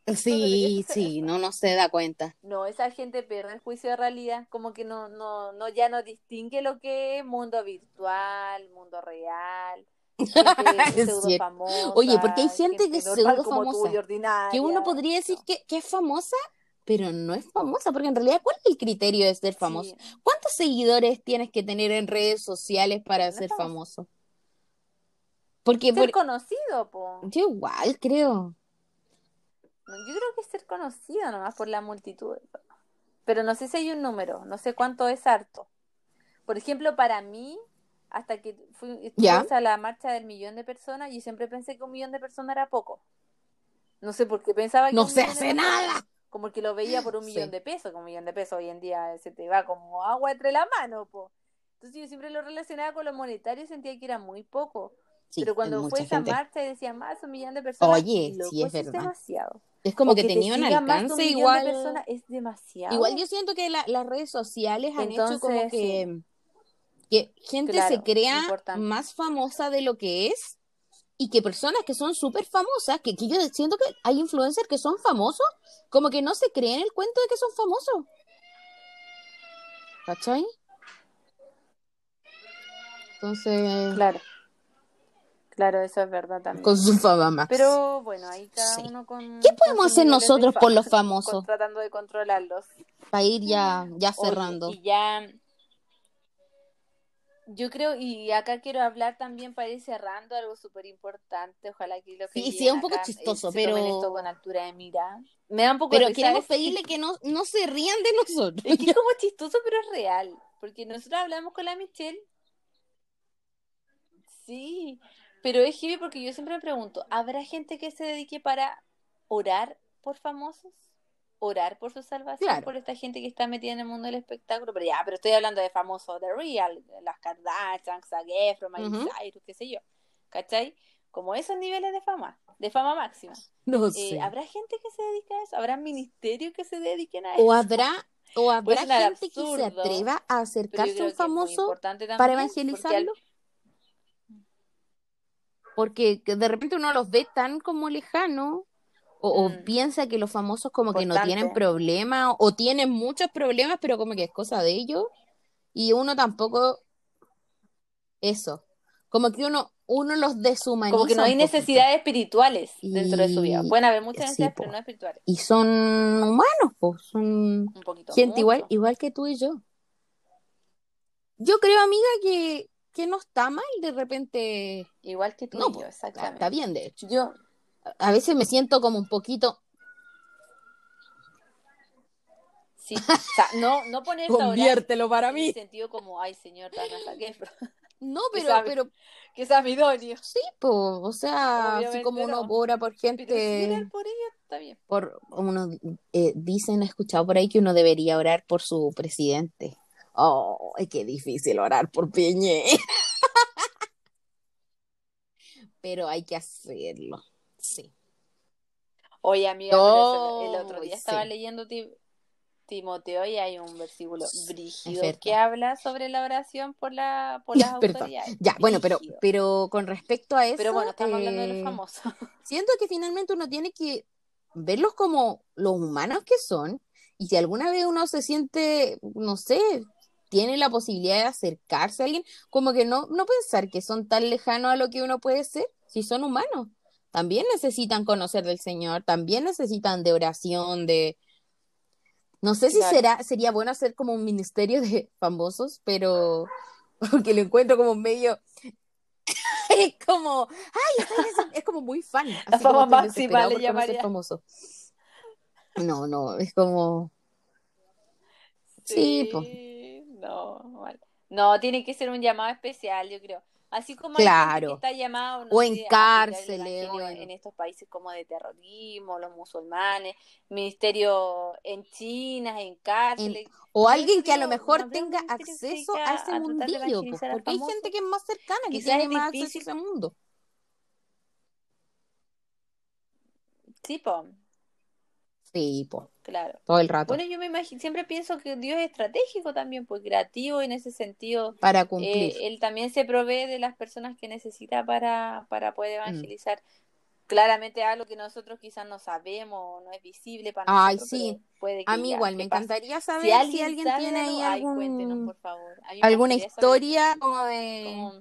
Sí, ser sí, eso. no, no se da cuenta. No, esa gente pierde el juicio de realidad, como que no, no, no, ya no distingue lo que es mundo virtual, mundo real, Es famosa, Oye, porque hay gente que es pseudo tú famosa. Que uno podría decir No. que, que es famosa, pero no es famosa, porque en realidad, ¿cuál es el criterio de ser famoso? Sí. ¿Cuántos seguidores tienes que tener en redes sociales para No ser famoso. famoso? Porque Ser por- conocido, po. yo igual creo. No, Yo creo que es ser conocido nomás por la multitud. Pero no sé si hay un número, no sé cuánto es harto. Por ejemplo, para mí, hasta que fui Ya. a la marcha del millón de personas, yo siempre pensé que un millón de personas era poco. No sé por qué pensaba que No se hace nada. Como que lo veía por un Sí. millón de pesos, como un millón de pesos hoy en día se te va como agua entre la mano, po. Entonces yo siempre lo relacionaba con lo monetario y sentía que era muy poco. Sí, Pero es cuando fue esa gente. marcha y decía más un millón de personas, Oye, loco, sí, es verdad. demasiado. Es como O que te tenía un más un alcance millón igual. de personas es demasiado. Igual yo siento que la- las redes sociales han hecho como que, que gente se crea importante. más famosa de lo que es y que personas que son súper famosas, que, que yo siento que hay influencers que son famosos, como que no se creen el cuento de que son famosos. ¿Cachai? Entonces, Claro. Claro, eso es verdad también. con su fama más. Pero bueno, ahí cada Sí. uno con. ¿Qué podemos hacer nosotros por los famosos? con- tratando de controlarlos. Para ir ya, ya Oye, cerrando. y ya. Yo creo, y acá quiero hablar también para ir cerrando algo súper importante. Ojalá que lo que Sí, sí, es un poco acá, eh, chistoso, pero- esto con altura de mira. Me da un poco Pero risa queremos pedirle que no, no se rían de nosotros. Es que es como chistoso, pero es real. Porque nosotros hablamos con la Michelle. Sí, pero es heavy porque yo siempre me pregunto, ¿habrá gente que se dedique para orar por famosos? ¿Orar por su salvación? Claro. Por esta gente que está metida en el mundo del espectáculo. Pero ya, pero estoy hablando de famosos de real, las Kardashian, Zac Efron, Miley. Cyrus, qué sé yo. ¿Cachai? Como esos niveles de fama, de fama máxima. No Eh, sé. ¿Habrá gente que se dedique a eso? ¿Habrá ministerios que se dediquen a eso? O habrá, o habrá gente que se atreva a acercarse a un famoso también, para porque al- evangelizarlo. Porque que de repente uno los ve tan como lejanos, o, o Mm. piensa que los famosos como que no tienen problemas, o tienen muchos problemas, pero como que es cosa de ellos, y uno tampoco, eso, como que uno, uno los deshumaniza Como que no hay necesidades espirituales dentro de su vida. Pueden haber muchas necesidades, pero no espirituales. Y son humanos, pues, son Un poquito. gente mucho. igual, igual que tú y yo. Yo creo, amiga, que, que no está mal de repente. Igual que tú No, y yo, exactamente. está bien, de hecho. Yo, A veces me siento como un poquito sí. O sea, no, no Conviértelo para en mí. sentido como, ay, señor, Efron", No, que pero, sabe. pero que sea mi idóneo. sí, po, o sea, así Obviamente como uno no. ora por Pero si gente, orar por ella, está bien. por uno eh, dicen, he escuchado por ahí que uno debería orar por su presidente. Oh, que difícil orar por Piñe. Pero hay que hacerlo. Sí. Oye, amiga, eso, el otro día estaba sí. leyendo Ti- Timoteo y hay un versículo brígido que habla sobre la oración por la por las Perdón. autoridades. Ya, bueno, pero, pero con respecto a eso, Pero bueno, estamos hablando de eh, los famosos. siento que finalmente uno tiene que verlos como los humanos que son y si alguna vez uno se siente, no sé, tiene la posibilidad de acercarse a alguien, como que no, no pensar que son tan lejanos a lo que uno puede ser, si son humanos. También necesitan conocer del Señor, también necesitan de oración, de... No sé si Claro. será, sería bueno hacer como un ministerio de famosos, pero porque lo encuentro como medio... es como, ay, es como muy fan. La fama máxima le llamaría. famoso. No, no, es como... Sí, po. No, mal. No, tiene que ser un llamado especial, yo creo. Así como Claro. que está llamado, no O sé, en cárceles, o en- en estos países como de terrorismo, los musulmanes, ministerio en China, en cárceles. O alguien que a lo mejor no tenga acceso a ese a mundillo, porque hay gente que es más cercana, que Quizás tiene más acceso a ese mundo. Sí, po. Sí, po, Claro. todo el rato. Bueno, yo me imagino, siempre pienso que Dios es estratégico también, pues creativo en ese sentido. para Eh, cumplir. él también se provee de las personas que necesita para, para poder Mm. evangelizar. Claramente algo que nosotros quizás no sabemos, no es visible para Ay, nosotros, sí. pero puede que A mí igual, me pase. encantaría saber Si si alguien, tiene ahí ay, algún, por favor. Alguna historia como de, como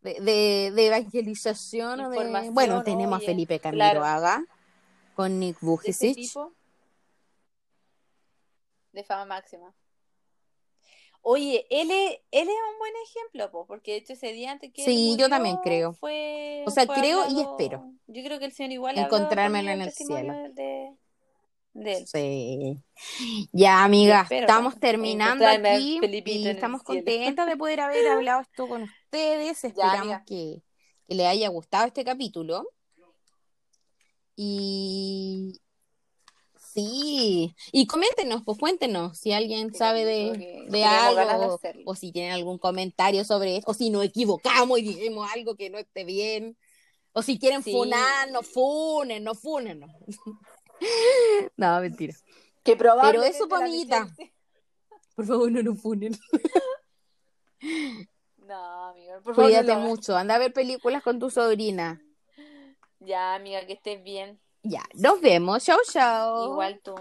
de, de, de evangelización o de... Bueno, tenemos a Felipe claro. Con Nick de ese Vujicic. de fama máxima. Oye, él es, él es un buen ejemplo, po, porque de hecho ese día antes que Sí, yo también creo. Fue, O sea, fue creo y espero. Yo creo que el Señor igual Encontrármelo en el cielo. De, de él. Sí. Ya, amiga, espero estamos terminando aquí y estamos contentas de poder haber hablado esto con ustedes. Esperamos que, que les haya gustado este capítulo. Y sí, y coméntenos, pues cuéntenos si alguien Sí, sabe de, de algo o, si tienen algún comentario sobre eso, o si nos equivocamos y dijimos algo que no esté bien, o si quieren Sí. funar, no funen, no funen. No, no mentira. Que Pero eso. Michelle Por favor, no nos funen. No, amiga, por favor, no Cuídate lo mucho, anda a ver películas con tu sobrina. Ya, amiga, que estés bien. Ya, nos vemos. Chau, chau. Igual tú.